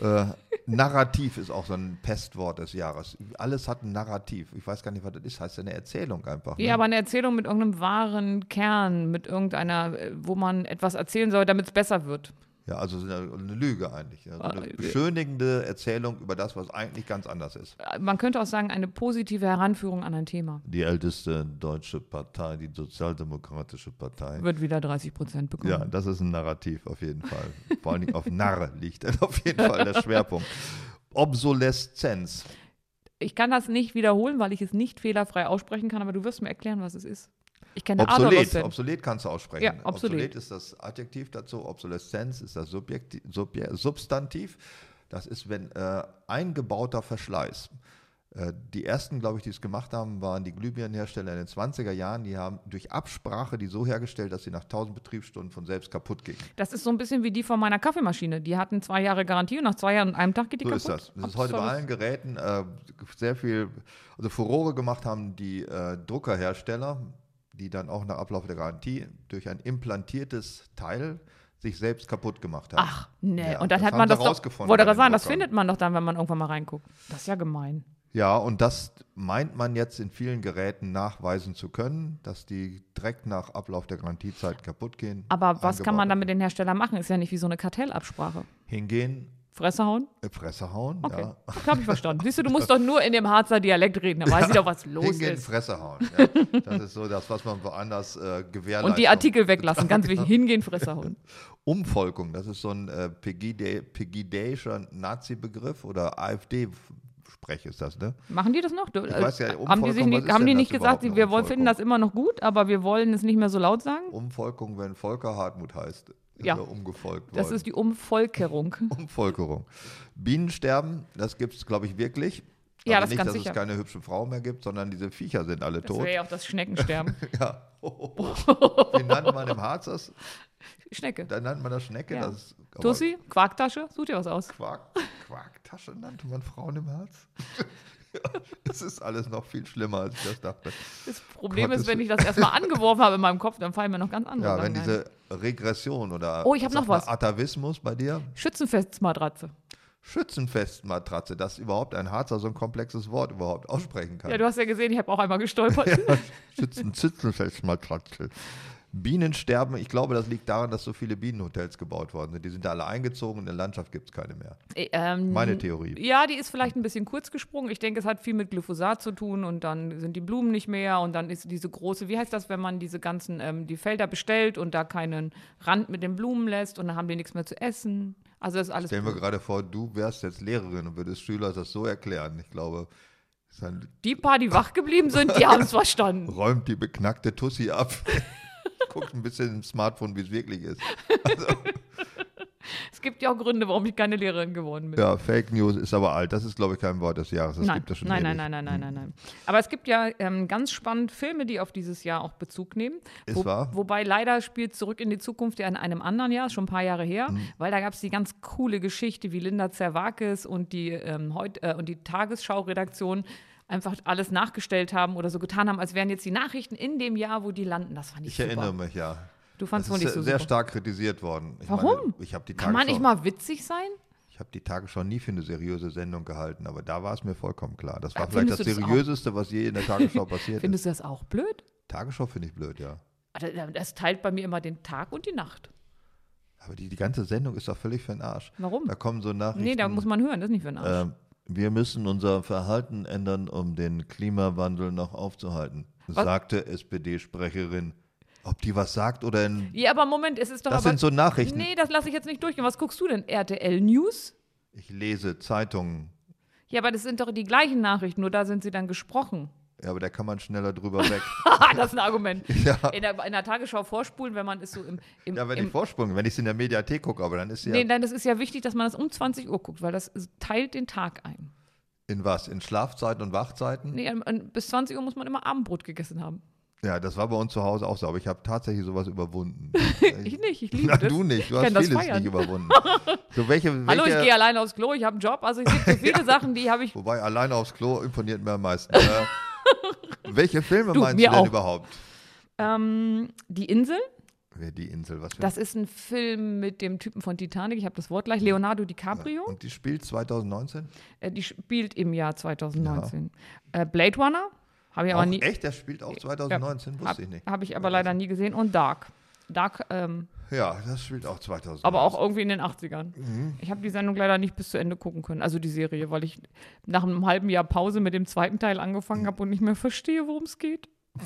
Äh, Narrativ ist auch so ein Pestwort des Jahres. Alles hat ein Narrativ. Ich weiß gar nicht, was das ist. Heißt ja eine Erzählung einfach. Ne? ja, aber eine Erzählung mit irgendeinem wahren Kern, mit irgendeiner, äh, wo man etwas erzählen soll, damit es besser wird. Ja, also so eine, Lüge eigentlich. Ja. So eine äh, beschönigende Erzählung über das, was eigentlich ganz anders ist. Äh, Man könnte auch sagen, eine positive Heranführung an ein Thema. Die älteste deutsche Partei, die Sozialdemokratische Partei. Wird wieder 30 Prozent bekommen. Ja, das ist ein Narrativ auf jeden Fall. Vor allen Dingen auf Narre liegt auf jeden Fall der Schwerpunkt. Obsoleszenz. Ich kann das nicht wiederholen, weil ich es nicht fehlerfrei aussprechen kann, aber du wirst mir erklären, was es ist. Ich kenne Obsolet. Obsolet kannst du aussprechen. Ja, obsolet. ist das Adjektiv dazu. Obsoleszenz ist das Subjekti Subje Substantiv. Das ist, wenn äh, eingebauter Verschleiß. Äh, die ersten, glaube ich, die es gemacht haben, waren die Glühbirnenhersteller in den 20er Jahren. Die haben durch Absprache die so hergestellt, dass sie nach 1000 Betriebsstunden von selbst kaputt gingen. Das ist so ein bisschen wie die von meiner Kaffeemaschine. Die hatten zwei Jahre Garantie und nach zwei Jahren und einem Tag geht die So kaputt. ist das. Das ist heute bei allen Geräten äh, sehr viel, also Furore gemacht haben die äh, Druckerhersteller, die dann auch nach Ablauf der Garantie durch ein implantiertes Teil sich selbst kaputt gemacht haben. Ach, nee. Ja, und dann hat man das rausgefunden wollte gerade sagen, das findet man doch dann, wenn man irgendwann mal reinguckt. Das ist ja gemein. Ja, und das meint man jetzt in vielen Geräten nachweisen zu können, dass die direkt nach Ablauf der Garantiezeit kaputt gehen. Aber was kann man dann mit den Herstellern machen? Ist ja nicht wie so eine Kartellabsprache. Hingehen, Fresse hauen? äh, Fresse hauen, Okay. ja. Das habe ich verstanden. Siehst du, du musst doch nur in dem Harzer Dialekt reden, dann weiß ich doch, was los Hingehen, ist. Fresse hauen. Ja. Das ist so das, was man woanders äh, gewährleistet. Und die Artikel weglassen, ganz wichtig. Hingehen, Fresse hauen. Umvolkung, das ist so ein äh, pegidäischer Nazi-Begriff oder AfD-Sprech ist das, ne? Machen die das noch? Ich weiß ja, äh, haben die, sich nicht, haben die nicht gesagt, wir finden das immer noch gut, aber wir wollen es nicht mehr so laut sagen? Umvolkung, wenn Volker Hartmut heißt. Ja. er umgefolgt Das worden. ist die Umvolkerung. Umvolkerung. Bienensterben, das gibt es, glaube ich, wirklich. Ja, Aber das nicht, ganz dass sicher. es keine hübschen Frauen mehr gibt, sondern diese Viecher sind alle Das tot. wäre ja auch das Schneckensterben. Ja. Wie nennt man im Harz das? Schnecke. Da nennt man das Schnecke. Ja. Das Tussi, Quarktasche, such dir was aus. Quark, Quarktasche nannte man Frauen im Harz. Es ist alles noch viel schlimmer, als ich das dachte. Das Problem Gottes ist, wenn ich das erstmal angeworfen habe in meinem Kopf, dann fallen mir noch ganz andere Ja, wenn diese Regression oder Oh, ich noch was. Atavismus bei dir, Schützenfestmatratze. Schützenfestmatratze, dass überhaupt ein Harzer so ein komplexes Wort überhaupt aussprechen kann. Ja, du hast ja gesehen, ich habe auch einmal gestolpert. Schützen, Schützenfestmatratze. Bienensterben, ich glaube, das liegt daran, dass so viele Bienenhotels gebaut worden sind. Die sind da alle eingezogen und in der Landschaft gibt es keine mehr. Äh, ähm, Meine Theorie. Ja, die ist vielleicht ein bisschen kurz gesprungen. Ich denke, es hat viel mit Glyphosat zu tun und dann sind die Blumen nicht mehr und dann ist diese große, wie heißt das, wenn man diese ganzen, ähm, die Felder bestellt und da keinen Rand mit den Blumen lässt und dann haben die nichts mehr zu essen. Also das ist alles. Stell mir blöd. gerade vor, du wärst jetzt Lehrerin und würdest Schüler das so erklären. Ich glaube, Die paar, die wach geblieben sind, die haben es verstanden. räumt die beknackte Tussi ab. Guckt ein bisschen im Smartphone, wie es wirklich ist. Es gibt ja auch Gründe, warum ich keine Lehrerin geworden bin. Ja, Fake News ist aber alt. Das ist, glaube ich, kein Wort des Jahres. Das nein, gibt es schon nein, nein, nein, nein, nein, nein, nein. Aber es gibt ja ähm, ganz spannend Filme, die auf dieses Jahr auch Bezug nehmen. Ist wahr. Wobei leider spielt Zurück in die Zukunft ja in einem anderen Jahr, schon ein paar Jahre her, Mhm. weil da gab es die ganz coole Geschichte, wie Linda Zerwakis und die, ähm, heut, äh, und die Tagesschau-Redaktion einfach alles nachgestellt haben oder so getan haben, als wären jetzt die Nachrichten in dem Jahr, wo die landen. Das fand ich, Ich super. erinnere mich, ja. Du Das fandst wohl nicht sehr, so sehr super. stark kritisiert worden. Ich Warum? Meine, ich habe die Kann man nicht mal witzig sein? Ich habe die Tagesschau nie für eine seriöse Sendung gehalten, aber da war es mir vollkommen klar. Das war vielleicht das findest du das seriöseste, was je in der Tagesschau passiert ist. Findest du das auch blöd? Tagesschau finde ich blöd, ja. Also, Das teilt bei mir immer den Tag und die Nacht. Aber die, die ganze Sendung ist doch völlig für den Arsch. Warum? Da kommen so Nachrichten. Nee, da muss man hören, das ist nicht für einen Arsch. ähm, wir müssen unser Verhalten ändern, um den Klimawandel noch aufzuhalten, Was? sagte SPD-Sprecherin. Ob die was sagt oder in. Ja, aber Moment, es ist doch Das aber. sind so Nachrichten. Nee, das lasse ich jetzt nicht durchgehen. Was guckst du denn? RTL News? Ich lese Zeitungen. Ja, aber das sind doch die gleichen Nachrichten, nur da sind sie dann gesprochen. Ja, aber da kann man schneller drüber weg. Haha, das ist ein Argument. ja. In der, in der Tagesschau vorspulen, wenn man ist so im. im, ja, wenn im ich vorsprung, wenn ich es in der Mediathek gucke, aber dann ist ja Nee, nein, das ist ja wichtig, dass man das um 20 Uhr guckt, weil das teilt den Tag ein. in was? In Schlafzeiten und Wachzeiten? Nee, bis 20 Uhr muss man immer Abendbrot gegessen haben. Ja, das war bei uns zu Hause auch so, aber ich habe tatsächlich sowas überwunden. Ich nicht, ich liebe Na, das. du nicht, du Ich hast vieles feiern. nicht überwunden. So welche, Hallo, ich welche- gehe alleine aufs Klo, ich habe einen Job. Also es gibt so viele Sachen, die habe ich. Wobei alleine aufs Klo imponiert mir am meisten. äh, welche Filme Du, meinst du denn auch. überhaupt? Ähm, die Insel, Wer die Insel, was das ist ein Film mit dem Typen von Titanic, ich habe das Wort gleich, Leonardo DiCaprio. Und die spielt 2019? Äh, die spielt im Jahr 2019. Äh, Blade Runner, habe ich aber Auch nie. echt, der spielt auch 2019, wusste ich nicht. Habe ich aber leider nie gesehen. Und Dark. Dark, ähm, Ja, das spielt auch 2019. aber auch irgendwie in den 80ern. Mhm. Ich habe die Sendung leider nicht bis zu Ende gucken können, also die Serie, weil ich nach einem halben Jahr Pause mit dem zweiten Teil angefangen habe und nicht mehr verstehe, worum es geht.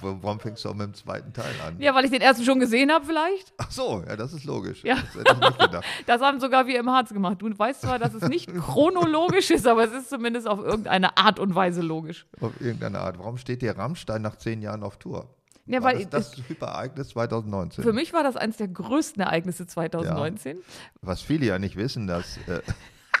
Warum fängst du auch mit dem zweiten Teil an? Ja, weil ich den ersten schon gesehen habe vielleicht. Ach so, ja, das ist logisch. Ja. Das hätte ich nicht gedacht. Das haben sogar wir im Harz gemacht. Du weißt zwar, dass es nicht chronologisch ist, aber es ist zumindest auf irgendeine Art und Weise logisch. Auf irgendeine Art. Warum steht hier Rammstein nach zehn Jahren auf Tour? Ja, War weil das, das Hyperereignis 2019. Für mich war das eines der größten Ereignisse 2019. Was viele ja nicht wissen, dass äh,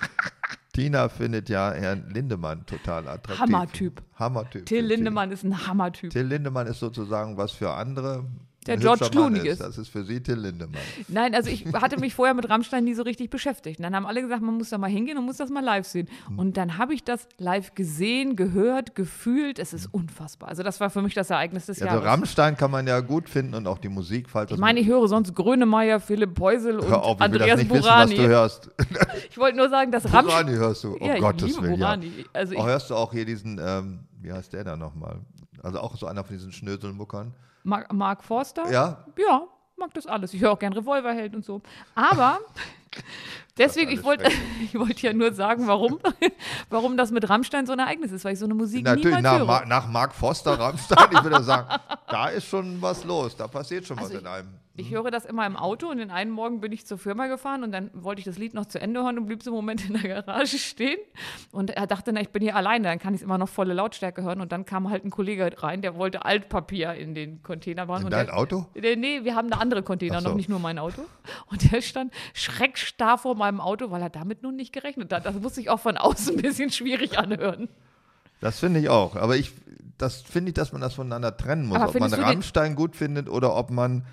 Tina findet ja Herrn Lindemann total attraktiv. Hammertyp. Hammertyp. Till. Lindemann ist ein Hammertyp. Till Lindemann ist sozusagen was für andere. Der George Clooney ist. Das ist für sie Till Lindemann. Nein, also ich hatte mich vorher mit Rammstein nie so richtig beschäftigt. Und dann haben alle gesagt, man muss da mal hingehen und muss das mal live sehen. Hm. Und dann habe ich das live gesehen, gehört, gefühlt. Es ist unfassbar. Also das war für mich das Ereignis des Also Jahres. Rammstein kann man ja gut finden und auch die Musik, falls ich meine, ich höre sonst Grönemeyer, Philipp Heusel und Hör auf, ich will das Andreas nicht wissen, was du Burani. hörst. Ich wollte nur sagen, dass Rammstein... Burani hörst du, oh ja, Gottes Willen. Ja. Burani. Also Oh, hörst du auch hier diesen, ähm, wie heißt der da nochmal? Also auch so einer von diesen Schnöselmuckern. Mark, Mark Forster? Ja, Ja, mag das alles. Ich höre auch gern Revolverheld und so. Aber deswegen, ich wollte ich wollte ja nur sagen, warum, warum das mit Rammstein so ein Ereignis ist, weil ich so eine Musik natürlich niemals nach, höre. Ma nach Mark Foster Rammstein, ich würde sagen, da ist schon was los, da passiert schon Also was in einem. Ich höre das immer im Auto und den einen Morgen bin ich zur Firma gefahren und dann wollte ich das Lied noch zu Ende hören und blieb so einen Moment in der Garage stehen und er dachte, na, ich bin hier alleine, dann kann ich es immer noch volle Lautstärke hören und dann kam halt ein Kollege rein, der wollte Altpapier in den Container bauen. In und dein der, Auto? Nee, nee, wir haben da andere Container, so. noch nicht nur mein Auto. Und der stand schreckstarr vor meinem Auto, weil er damit nun nicht gerechnet hat. Das muss sich auch von außen ein bisschen schwierig anhören. Das finde ich auch. Aber ich, das finde ich, dass man das voneinander trennen muss. Aber ob man Rammstein gut findet oder ob man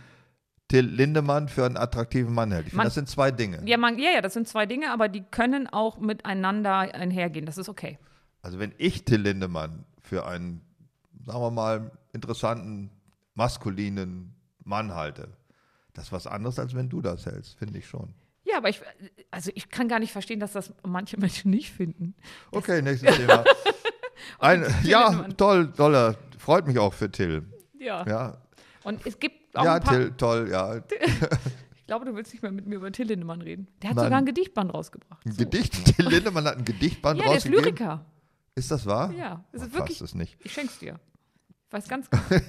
Till Lindemann für einen attraktiven Mann hält. Ich finde, Man- das sind zwei Dinge. Ja, man, ja, ja, das sind zwei Dinge, aber die können auch miteinander einhergehen. Das ist okay. Also wenn ich Till Lindemann für einen, sagen wir mal, interessanten, maskulinen Mann halte, das ist was anderes, als wenn du das hältst, finde ich schon. Ja, aber ich, also ich kann gar nicht verstehen, dass das manche Menschen nicht finden. Okay, nächstes Thema. Ein, ja, toll, toller. Freut mich auch für Till. Ja. Ja, Und es gibt ja Till, toll, ja. ich glaube, du willst nicht mehr mit mir über Till Lindemann reden. Der hat Nein. sogar ein Gedichtband rausgebracht. Ein So. Gedicht, Till Lindemann hat ein Gedichtband Ja, der ist rausgegeben. Lyriker. Ist das wahr? Ja, es ist Ach, wirklich, es nicht. ich schenk's dir. Ich weiß ganz genau.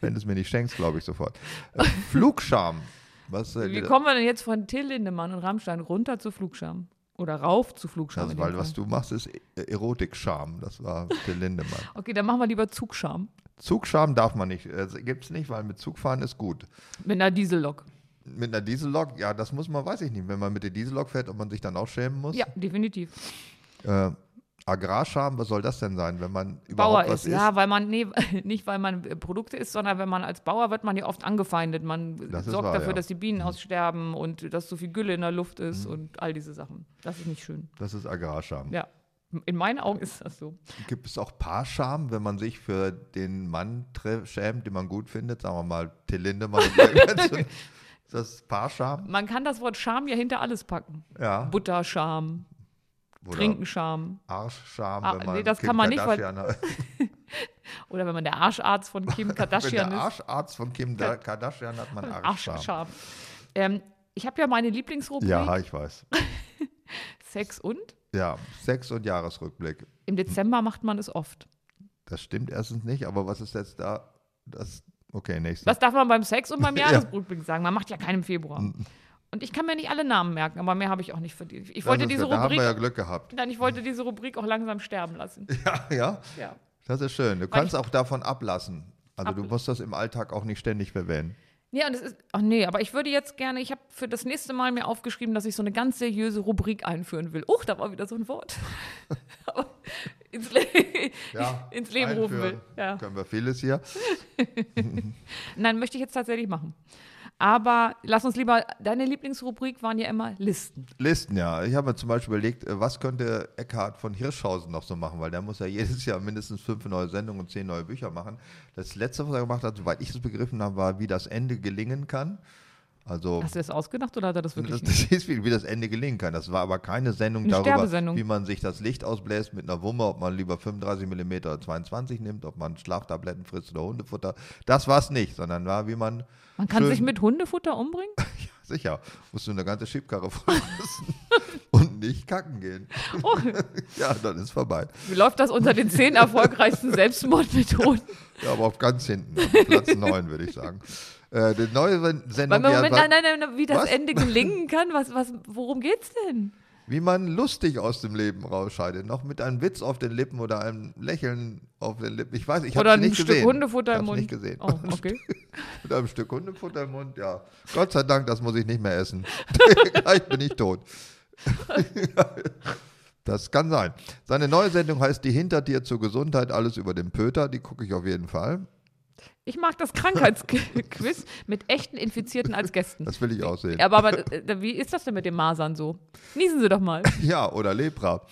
Wenn du es mir nicht schenkst, glaube ich sofort. Äh, Flugscham. Was, äh, Wie kommen wir denn jetzt von Till Lindemann und Rammstein runter zu Flugscham? Oder rauf zu Flugscham? in weil was du machst, ist E- Erotikscham. Das war Till Lindemann. Okay, dann machen wir lieber Zugscham. Zugscham darf man nicht. Äh, Gibt es nicht, weil mit Zugfahren ist gut. Mit einer Diesellok. Mit einer Diesellok, ja, das muss man, weiß ich nicht. Wenn man mit der Diesellok fährt, ob man sich dann auch schämen muss. Ja, definitiv. Äh, Agrarscham, was soll das denn sein, wenn man Bauer ist, ja, weil man, nee, nicht weil man äh, Produkte isst, sondern wenn man als Bauer wird man ja oft angefeindet. Man Das sorgt wahr, dafür, ja. dass die Bienen aussterben und dass so viel Gülle in der Luft ist und all diese Sachen. Das ist nicht schön. Das ist Agrarscham. Ja, in meinen Augen ist das so. Gibt es auch Paarscham, wenn man sich für den Mann schämt, den man gut findet? Sagen wir mal, Till Lindemann. ist das Paarscham? Man kann das Wort Scham ja hinter alles packen. Ja. Butterscham, Trinkenscham. Arschscham, Ah, wenn man nee, das Kim kann man nicht, weil-. Oder wenn man der Arscharzt von Kim Wenn Kardashian der ist. Arscharzt von Kim Da- Kardashian hat man Arschscham. Arschscham. Ähm, ich habe ja meine Lieblingsrubrik Ja, ich weiß. Sex und. Ja, Sex- und Jahresrückblick. Im Dezember macht man es oft. Das stimmt erstens nicht, aber was ist jetzt da? Das, okay, nächstes. Das darf man beim Sex und beim Ja. Jahresrückblick sagen. Man macht ja keinen im Februar. Und ich kann mir nicht alle Namen merken, aber mehr habe ich auch nicht verdient. Ich wollte das diese da haben Rubrik, wir ja Glück gehabt. nein, ich wollte diese Rubrik auch langsam sterben lassen. Ja, ja, Ja. das ist schön. Du Weil kannst auch davon ablassen. Also du Abl- musst das im Alltag auch nicht ständig verwenden. Ja, und es ist, ach nee, aber ich würde jetzt gerne, ich habe für das nächste Mal mir aufgeschrieben, dass ich so eine ganz seriöse Rubrik einführen will. Uch, da war wieder so ein Wort. Ins, Le Ja, ins Leben rufen will. Ja. Können wir vieles hier. Nein, möchte ich jetzt tatsächlich machen. Aber lass uns lieber, deine Lieblingsrubrik waren ja immer Listen. Listen, ja. Ich habe mir zum Beispiel überlegt, äh, was könnte Eckhard von Hirschhausen noch so machen, weil der muss ja jedes Jahr mindestens fünf neue Sendungen und zehn neue Bücher machen. Das letzte, was er gemacht hat, soweit ich es begriffen habe, war, wie das Ende gelingen kann. Also Hast du das ausgedacht oder hat er das wirklich das, das ist wie, wie das Ende gelingen kann. Das war aber keine Sendung Eine darüber, wie man sich das Licht ausbläst mit einer Wumme, ob man lieber 35 mm oder 22 nimmt, ob man Schlaftabletten frisst oder Hundefutter. Das war es nicht, sondern war, wie man Man kann sich mit Hundefutter umbringen? Sicher, musst du eine ganze Schiebkarre vollfressen und nicht kacken gehen. Oh, Ja, dann ist vorbei. wie läuft das unter den zehn erfolgreichsten Selbstmordmethoden? Ja, aber auf ganz hinten, auf Platz 9, würde ich sagen. Äh, die neue Weil, Sendung, die Moment, nein, nein, nein, wie das Was? Ende gelingen kann, was, was, worum geht's denn? wie man lustig aus dem Leben rausscheidet. Noch mit einem Witz auf den Lippen oder einem Lächeln auf den Lippen. Ich weiß, ich habe Oder es ein nicht Stück gesehen. Hundefutter ich im hab's Mund? nicht gesehen. Oh, okay. Mit einem Stück Hundefutter im Mund, ja. Gott sei Dank, das muss ich nicht mehr essen. Gleich bin ich tot. Das kann sein. Seine neue Sendung heißt Die Hintertier zur Gesundheit, alles über den Pöter. Die gucke ich auf jeden Fall. Ich mag das Krankheitsquiz mit echten Infizierten als Gästen. Das will ich auch sehen. Aber, aber äh, wie ist das denn mit den Masern so? Niesen Sie doch mal. Ja, oder Lepra.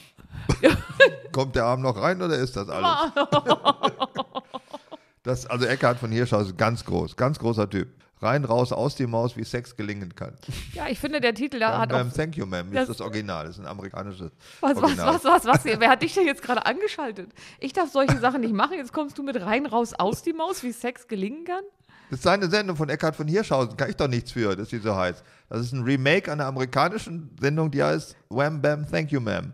Kommt der Arm noch rein oder ist das alles? Das, also Eckhard von Hirschhaus ist ganz groß, ganz großer Typ. Rein, raus, aus die Maus, wie Sex gelingen kann. Ja, ich finde, der Titel da hat auch. Bam, Thank you, ma'am, das- ist das Original. Das ist ein amerikanisches Was, was, Original. was, was, was? Wer hat dich denn jetzt gerade angeschaltet? Ich darf solche Sachen nicht machen. Jetzt kommst du mit rein, raus, aus die Maus, wie Sex gelingen kann? Das ist seine Sendung von Eckhard von Hirschhausen. Kann ich doch nichts für, dass die so heißt. Das ist ein Remake einer amerikanischen Sendung, die heißt Wham Bam Thank You Ma'am.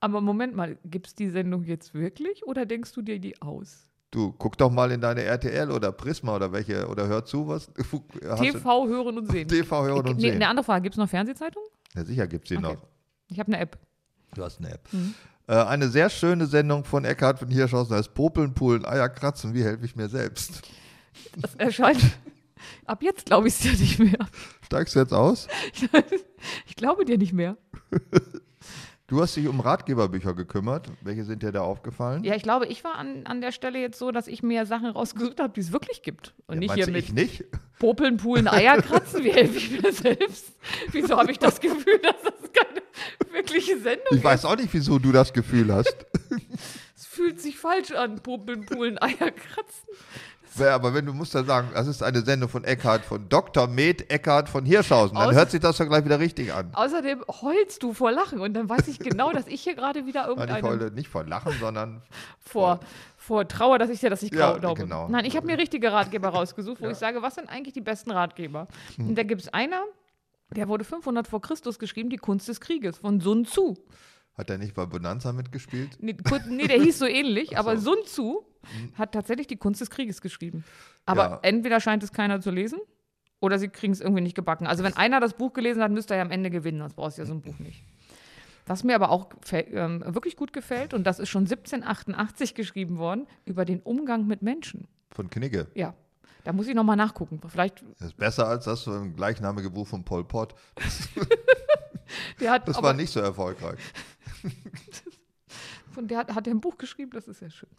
Aber Moment mal, gibt es die Sendung jetzt wirklich oder denkst du dir die aus? Du, guck doch mal in deine RTL oder Prisma oder welche, oder hör zu, was. TV hören und sehen. TV hören und nee, sehen. eine andere Frage, gibt es noch Fernsehzeitung? Ja, sicher gibt es die Okay. noch. Ich habe eine App. Du hast eine App. Mhm. Äh, eine sehr schöne Sendung von Eckhard von Hirschhausen heißt Popeln, Pullen, Eier kratzen, wie helfe ich mir selbst? Das erscheint. Ab jetzt glaube ich es dir nicht mehr. Steigst du jetzt aus? Ich glaube dir nicht mehr. Du hast dich um Ratgeberbücher gekümmert. Welche sind dir da aufgefallen? Ja, ich glaube, ich war an, an der Stelle jetzt so, dass ich mir Sachen rausgesucht habe, die es wirklich gibt. Und Ja, nicht hier du, mit. ich nicht? Popeln, Poolen, Eier kratzen, wie helfe ich mir selbst? Wieso habe ich das Gefühl, dass das keine wirkliche Sendung Ich weiß auch nicht, wieso du das Gefühl hast. Es fühlt sich falsch an, Popeln, Poolen, Eier kratzen. Ja, aber wenn du musst dann sagen, das ist eine Sendung von Eckhard, von Dr. Med Eckhard von Hirschhausen, dann Aus- hört sich das doch gleich wieder richtig an. Außerdem heulst du vor Lachen und dann weiß ich genau, dass ich hier gerade wieder Nein, ich irgendeine heule nicht vor Lachen, sondern vor, vor Trauer, dass ich dir das nicht Ja, glaube. genau. Nein, ich habe mir richtige Ratgeber rausgesucht, wo ich sage, was sind eigentlich die besten Ratgeber? Hm. Und da gibt es einer, der wurde 500 vor Christus geschrieben, die Kunst des Krieges von Sun Tzu. Hat er nicht bei Bonanza mitgespielt? Nee, nee der hieß so ähnlich, so. aber Sun Tzu hat tatsächlich die Kunst des Krieges geschrieben. Aber Ja. entweder scheint es keiner zu lesen oder sie kriegen es irgendwie nicht gebacken. Also wenn einer das Buch gelesen hat, müsste er ja am Ende gewinnen, sonst brauchst du ja so ein Buch nicht. Was mir aber auch ähm, wirklich gut gefällt, und das ist schon 1788 geschrieben worden, über den Umgang mit Menschen. Von Knigge. Ja, da muss ich nochmal nachgucken. Vielleicht, Das ist besser als das gleichnamige Buch von Pol Pot. der hat, Das aber, war nicht so erfolgreich. von der hat, hat er ein Buch geschrieben, das ist ja schön.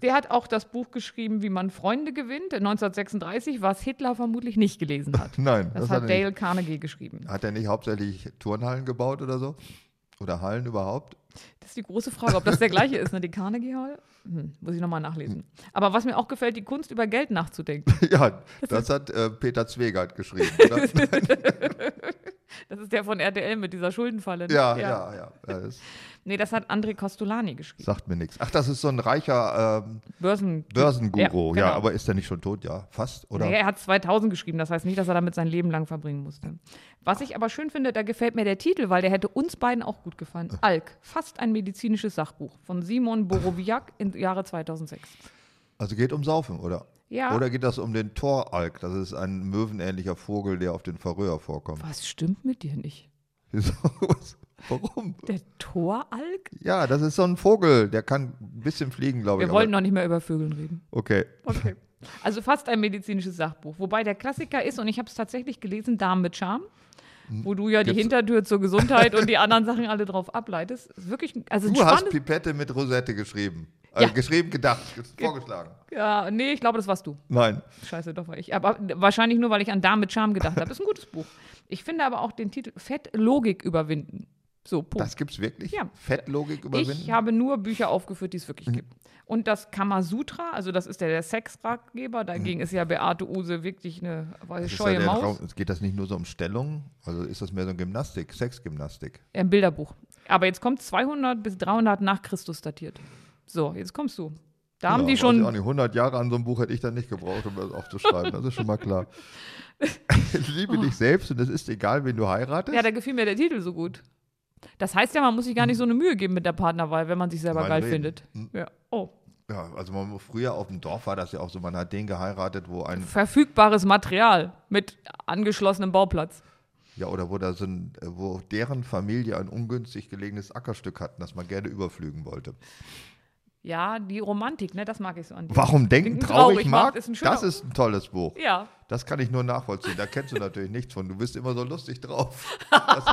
Der hat auch das Buch geschrieben, wie man Freunde gewinnt, 1936, was Hitler vermutlich nicht gelesen hat. Nein, Das, das, hat hat, Dale nicht. Carnegie geschrieben. Hat er nicht hauptsächlich Turnhallen gebaut oder so? Oder Hallen überhaupt? Das ist die große Frage, ob das der gleiche ist, ne? Die Carnegie Hall? Hm, muss ich nochmal nachlesen. Aber was mir auch gefällt, die Kunst über Geld nachzudenken. ja, das hat äh, Peter Zwegert geschrieben? Das ist der von RTL mit dieser Schuldenfalle. ne? ja, ja, ja. ja das Nee, das hat André Costolani geschrieben. sagt mir nichts. Ach, das ist so ein reicher ähm, Börsen. Börsenguru. Ja, genau. aber ist der nicht schon tot? Ja, fast, oder? Nee, er hat 2000 geschrieben, das heißt nicht, dass er damit sein Leben lang verbringen musste. Was ich aber schön finde, da gefällt mir der Titel, weil der hätte uns beiden auch gut gefallen. Alk, fast ein medizinisches Sachbuch von Simon Borowiak im Jahre 2006. Also geht um Saufen, oder? Ja. Oder geht das um den Toralk? Das ist ein möwenähnlicher Vogel, der auf den Färöer vorkommt. Was stimmt mit dir nicht? Wieso? Warum? Der Toralk? Ja, das ist so ein Vogel, der kann ein bisschen fliegen, glaube ich. Wir wollen noch nicht mehr über Vögeln reden. Okay. Okay. Also fast ein medizinisches Sachbuch. Wobei der Klassiker ist, und ich habe es tatsächlich gelesen, Damen mit Charme, wo du ja die. Gibt's- Hintertür zur Gesundheit und die anderen Sachen alle drauf ableitest. Ist wirklich, also Du hast. Pipette mit Rosette geschrieben. Äh, Ja. Geschrieben, gedacht, vorgeschlagen. Ja, nee, ich glaube, das warst du. Nein. Scheiße, doch war ich. Aber wahrscheinlich nur, weil ich an Damen mit Charme gedacht habe. Ist ein gutes Buch. Ich finde aber auch den Titel Fettlogik überwinden. So, Punkt. Das gibt's wirklich? Ja. Fettlogik überwinden? Ich habe nur Bücher aufgeführt, die es Mhm. wirklich gibt. Und das Kamasutra, also das ist der, der Sexratgeber, dagegen ist ja Beate Use wirklich eine Mhm. Ist scheue ja Maus. Raum- Geht das nicht nur so um Stellung? Also ist das mehr so ein Gymnastik, Sexgymnastik? Ein Bilderbuch. Aber jetzt kommt 200 bis 300 nach Christus datiert. So, jetzt kommst du. Da haben Ja, die weiß schon. auch nicht. 100 Jahre an so einem Buch hätte ich dann nicht gebraucht, um das aufzuschreiben. Das ist schon mal klar. Liebe dich selbst und es ist egal, wen du heiratest. Ja, da gefiel mir der Titel so gut. Das heißt ja, man muss sich gar nicht so eine Mühe geben mit der Partnerwahl, wenn man sich selber Mein geil Leben. findet. Hm. Ja. Oh. Ja, also man, früher auf dem Dorf war das ja auch so, man hat den geheiratet, wo ein, Verfügbares Material mit angeschlossenem Bauplatz. ja, oder wo da so ein, wo deren Familie ein ungünstig gelegenes Ackerstück hatten, das man gerne überflügen wollte. Ja, die Romantik, ne, das mag ich so an dir. Warum denken Denken traurig, traurig mag? macht, ist das ist ein tolles Buch. Ja, Das kann ich nur nachvollziehen. Da kennst du natürlich nichts von. Du bist immer so lustig drauf. Das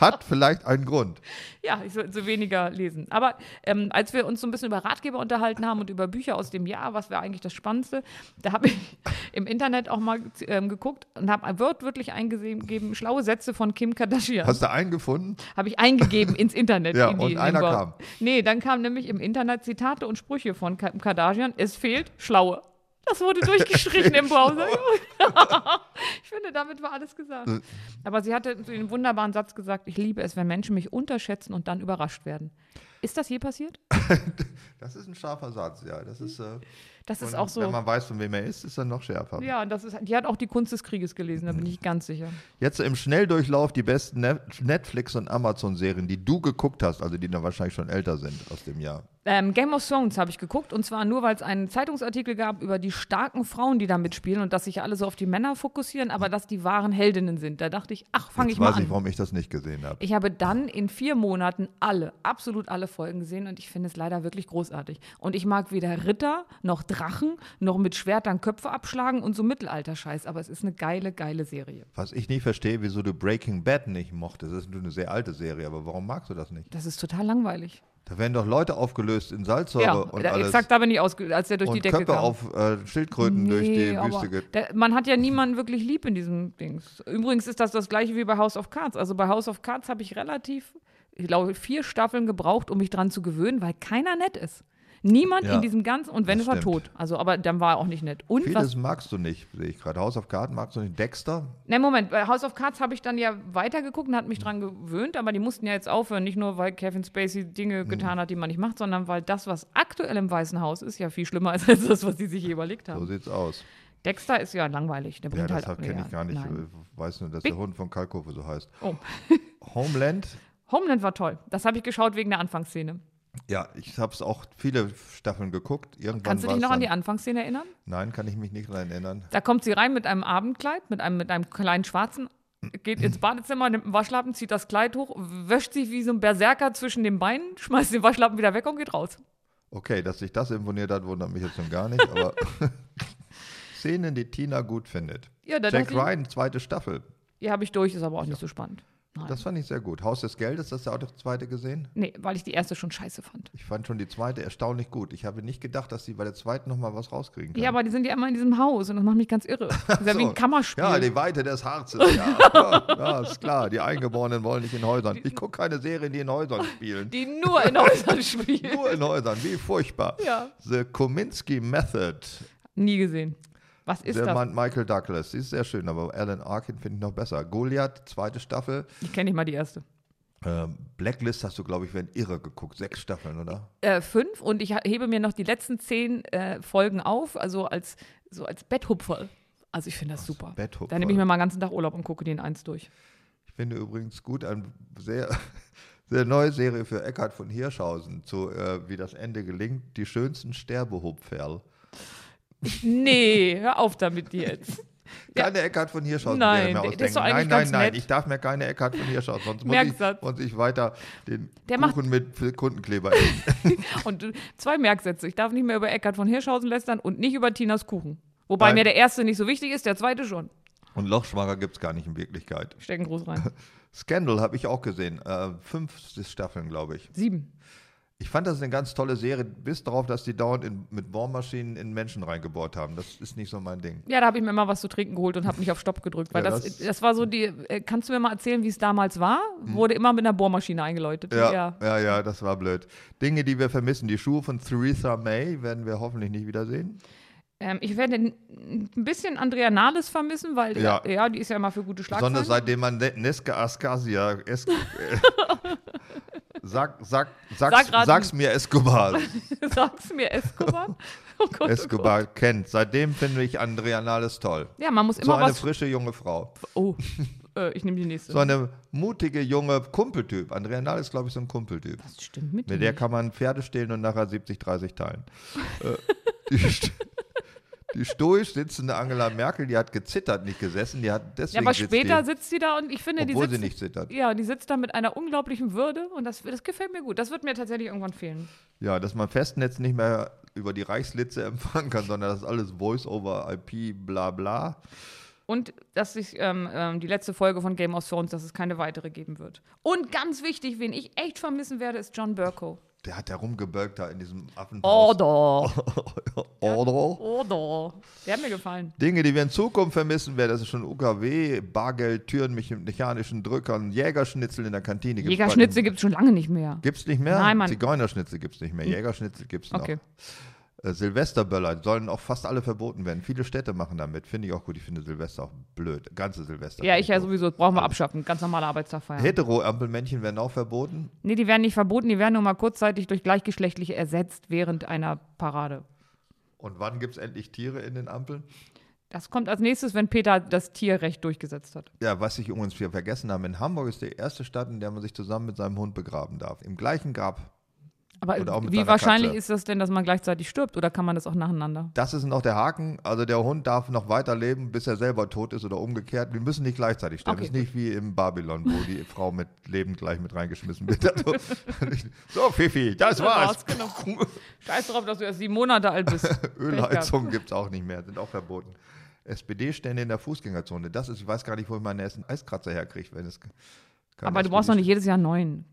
hat vielleicht einen Grund. ja, ich sollte so weniger lesen. Aber ähm, als wir uns so ein bisschen über Ratgeber unterhalten haben und über Bücher aus dem Jahr, was wäre eigentlich das Spannendste, da habe ich im Internet auch mal ähm, geguckt und habe wortwörtlich eingegeben, schlaue Sätze von Kim Kardashian. Hast du einen gefunden? Habe ich eingegeben ins Internet. Ja, in die, und in einer den kam. Nee, dann kam nämlich im Internet Zitate und Sprüche von Ka- Kardashian. Es fehlt schlaue. Das wurde durchgestrichen im Browser. ich finde, damit war alles gesagt. Äh. Aber sie hatte den wunderbaren Satz gesagt, ich liebe es, wenn Menschen mich unterschätzen und dann überrascht werden. Ist das je passiert? Das ist ein scharfer Satz, ja. Das ist, äh, Das ist auch so. Wenn man weiß, von wem er ist, ist er noch schärfer. Ja, und das ist, die hat auch die Kunst des Krieges gelesen, da bin ich ganz sicher. Jetzt im Schnelldurchlauf die besten Ne- Netflix- und Amazon-Serien, die du geguckt hast, also die dann wahrscheinlich schon älter sind aus dem Jahr. Ähm, Game of Thrones habe ich geguckt und zwar nur, weil es einen Zeitungsartikel gab über die starken Frauen, die da mitspielen und dass sich alle so auf die Männer fokussieren, aber dass die wahren Heldinnen sind. Da dachte ich, ach, fange ich mal weiß ich, an. warum ich das nicht gesehen habe. Ich habe dann in vier Monaten alle, absolut alle Folgen gesehen und ich finde es leider wirklich großartig. Und ich mag weder Ritter noch Drachen noch mit Schwertern Köpfe abschlagen und so Mittelalter-Scheiß, aber es ist eine geile, geile Serie. Was ich nicht verstehe, wieso du Breaking Bad nicht mochtest. Das ist eine sehr alte Serie, aber warum magst du das nicht? Das ist total langweilig. Da werden doch Leute aufgelöst in Salzsäure Ja, und da, alles. exakt da bin ich ausge als der durch die und Decke Köpfe kam. auf äh, Schildkröten durch die Nee, Wüste geht. der, man hat ja niemanden wirklich lieb in diesem Dings. Übrigens ist das das gleiche wie bei House of Cards. Also bei House of Cards habe ich relativ, ich glaube, vier Staffeln gebraucht, um mich dran zu gewöhnen, weil keiner nett ist. Niemand Ja, in diesem ganzen, und wenn es war tot. Also, aber dann war er auch nicht nett. Und Vieles was, magst du nicht, sehe ich gerade. House of Cards magst du nicht. Dexter? ne, Moment, bei House of Cards habe ich dann ja weitergeguckt und hat mich dran gewöhnt, aber die mussten ja jetzt aufhören. Nicht nur, weil Kevin Spacey Dinge Mhm. getan hat, die man nicht macht, sondern weil das, was aktuell im Weißen Haus ist, ja viel schlimmer ist als das, was die sich hier überlegt haben. So sieht's aus. Dexter ist ja langweilig. Der Ja, das halt kenne ich gar nicht. nein. Ich weiß nur, dass Big- der Hund von Kalkofe so heißt. Oh. Homeland? Homeland war toll. Das habe ich geschaut wegen der Anfangsszene. Ja, ich habe es auch viele Staffeln geguckt. Irgendwann Kannst du dich noch an die Anfangsszene erinnern? Nein, kann ich mich nicht daran erinnern. Da kommt sie rein mit einem Abendkleid, mit einem, mit einem kleinen schwarzen, geht ins Badezimmer, nimmt einen Waschlappen, zieht das Kleid hoch, wäscht sich wie so ein Berserker zwischen den Beinen, schmeißt den Waschlappen wieder weg und geht raus. Okay, dass sich das imponiert hat, wundert mich jetzt nun gar nicht, aber Szenen, die Tina gut findet. Ja, Jack Ryan, zweite Staffel. Die habe ich durch, ist aber auch nicht so spannend. Nein. Das fand ich sehr gut. Haus des Geldes, hast du auch die zweite gesehen? nee, weil ich die erste schon scheiße fand. Ich fand schon die zweite erstaunlich gut. Ich habe nicht gedacht, dass sie bei der zweiten nochmal was rauskriegen kann. Ja, aber die sind ja immer in diesem Haus und das macht mich ganz irre. Das ist ja wie So. ein Kammerspiel. Ja, die Weite des Herzens. Ja, ja, ja, ist klar. Die Eingeborenen wollen nicht in Häusern. Ich gucke keine Serien, die in Häusern spielen. die nur in Häusern spielen. Nur in Häusern. Wie furchtbar. Ja. The Kominsky Method. Nie gesehen. Was ist Der das? Mann Michael Douglas. Die ist sehr schön, aber Alan Arkin finde ich noch besser. Goliath, zweite Staffel. Ich kenne nicht mal die erste. Ähm, Blacklist hast du, glaube ich, wenn irre geguckt. Sechs Staffeln, oder? äh, fünf und ich hebe mir noch die letzten zehn äh, Folgen auf, also als, so als Betthupfer. Also ich finde das super. Betthupferl. Da nehme ich mir mal den ganzen Tag Urlaub und gucke den eins durch. Ich finde übrigens gut, eine sehr, sehr neue Serie für Eckhard von Hirschhausen, zu, äh, wie das Ende gelingt. Die schönsten Sterbehupferl. Nee, hör auf damit jetzt. Ja. Keine Eckhard von Hirschhausen Nein, mehr ausdenken. nein, nein, nein, nett. ich darf mir keine Eckhard von Hirschhausen, sonst muss ich, muss ich weiter den Der Kuchen mit Kundenkleber essen. Und zwei Merksätze. Ich darf nicht mehr über Eckhard von Hirschhausen lästern und nicht über Tinas Kuchen. Wobei Nein. mir der erste nicht so wichtig ist, der zweite schon. Und Lochschwanger gibt es gar nicht in Wirklichkeit. Stecken groß rein. Scandal habe ich auch gesehen. Äh, fünf Staffeln, glaube ich. Sieben. Ich fand das eine ganz tolle Serie, bis darauf, dass die dauernd in, mit Bohrmaschinen in Menschen reingebohrt haben. Das ist nicht so mein Ding. Ja, da habe ich mir mal was zu trinken geholt und habe nicht auf Stopp gedrückt. Weil Ja, das, das- das, war so die. Äh, kannst du mir mal erzählen, wie es damals war? Wurde immer mit einer Bohrmaschine eingeläutet. Ja, ja, ja, das war blöd. Dinge, die wir vermissen. Die Schuhe von Theresa May werden wir hoffentlich nicht wiedersehen. Ähm, ich werde ein bisschen Andrea Nahles vermissen, weil Ja. ja. ja, die ist ja immer für gute Schlagzeilen. Besonders seitdem man Ne- Neska Askasia sag, sag, sag's, Sag sag's mir Escobar, Sag's mir, Escobar. Oh Gott, Escobar kennt. Seitdem finde ich Andrea Nahles toll. Oh. Ja, man muss So immer eine was. frische junge Frau. Oh, äh, ich nehme die nächste. So eine mutige junge Kumpeltyp. Andrea Nahles ist, glaube ich, so ein Kumpeltyp. das stimmt mit Mit der kann man Pferde stehlen und nachher 70, 30 teilen. äh, stoisch sitzende Angela Merkel, die hat gezittert, nicht gesessen. Die hat Ja, deswegen aber sitzt später die, sitzt sie da und ich finde, die obwohl sitzt, sie nicht zittert. Ja, die sitzt da mit einer unglaublichen Würde und das, das gefällt mir gut. Das wird mir tatsächlich irgendwann fehlen. Ja, dass man Festnetz nicht mehr über die Reichslitze empfangen kann, sondern das ist alles Voice-over, IP, bla bla. Und dass sich ähm, ähm, die letzte Folge von Game of Thrones, dass es keine weitere geben wird. Und ganz wichtig, wen ich echt vermissen werde, ist John Burko. Der hat ja rumgebölkt da in diesem Affenhaus. Oder. Order. Oder. Der hat mir gefallen. Dinge, die wir in Zukunft vermissen werden, das ist schon UKW, Bargeld, Türen mit mechanischen Drückern, Jägerschnitzel in der Kantine. Gibt's Jägerschnitzel gibt es schon lange nicht mehr. Gibt's nicht mehr? Nein, Mann. Zigeunerschnitzel gibt's nicht mehr. Jägerschnitzel gibt's noch. Okay. Äh, Silvesterböller sollen auch fast alle verboten werden. Viele Städte machen damit. Finde ich auch gut. Ich finde Silvester auch blöd. Ganze Silvester. Ja, ich ja doof. sowieso. Das brauchen wir abschaffen. Ganz normaler Arbeitstag feiern. Hetero-Ampelmännchen werden auch verboten. Nee, die werden nicht verboten, die werden nur mal kurzzeitig durch gleichgeschlechtliche ersetzt während einer Parade. Und wann gibt es endlich Tiere in den Ampeln? Das kommt als nächstes, wenn Peter das Tierrecht durchgesetzt hat. Ja, was ich übrigens hier vergessen habe, in Hamburg ist die erste Stadt, in der man sich zusammen mit seinem Hund begraben darf. Im gleichen Grab. Aber wie wahrscheinlich Katze. ist das denn, dass man gleichzeitig stirbt oder kann man das auch nacheinander? Das ist noch der Haken. Also der Hund darf noch weiterleben, bis er selber tot ist oder umgekehrt. Wir müssen nicht gleichzeitig sterben. Okay, das ist nicht wie im Babylon, wo die Frau mit Leben gleich mit reingeschmissen wird. Also, so, Fifi, das war's. Genau. Scheiß drauf, dass du erst sieben Monate alt bist. Ölheizung gibt es auch nicht mehr, sind auch verboten. SPD-Stände in der Fußgängerzone. Das ist, ich weiß gar nicht, wo ich meinen ersten Eiskratzer herkriege, wenn es. Aber du brauchst noch SPD nicht jedes Jahr einen neuen.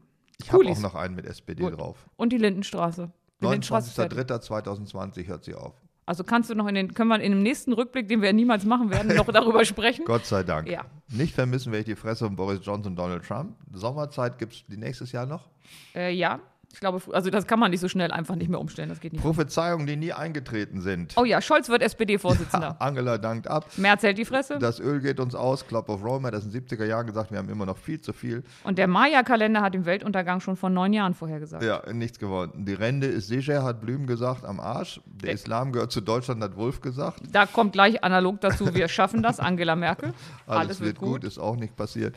Ich habe auch noch einen mit SPD Gut. drauf. Und die Lindenstraße. Die Lindenstraße ist fertig. 29.03.2020 hört sie auf. Also kannst du noch in den, können wir in dem nächsten Rückblick, den wir niemals machen werden, noch darüber sprechen? Gott sei Dank. Ja. Nicht vermissen werde ich die Fresse von Boris Johnson und Donald Trump. Sommerzeit gibt es die nächstes Jahr noch. Äh, ja, ich glaube, also das kann man nicht so schnell einfach nicht mehr umstellen, das geht nicht. Prophezeiungen, die nie eingetreten sind. Oh ja, Scholz wird SPD-Vorsitzender. Angela dankt ab. Merz hält die Fresse. Das Öl geht uns aus. Club of Rome hat das in den 70er Jahren gesagt, wir haben immer noch viel zu viel. Und der Maya-Kalender hat den Weltuntergang schon vor neun Jahren vorhergesagt. Ja, nichts geworden. Die Rente ist sicher, hat Blüm gesagt, am Arsch. Der Ja. Islam gehört zu Deutschland, hat Wolf gesagt. Da kommt gleich analog dazu, wir schaffen das, Angela Merkel. Alles, wird gut. ist auch nicht passiert.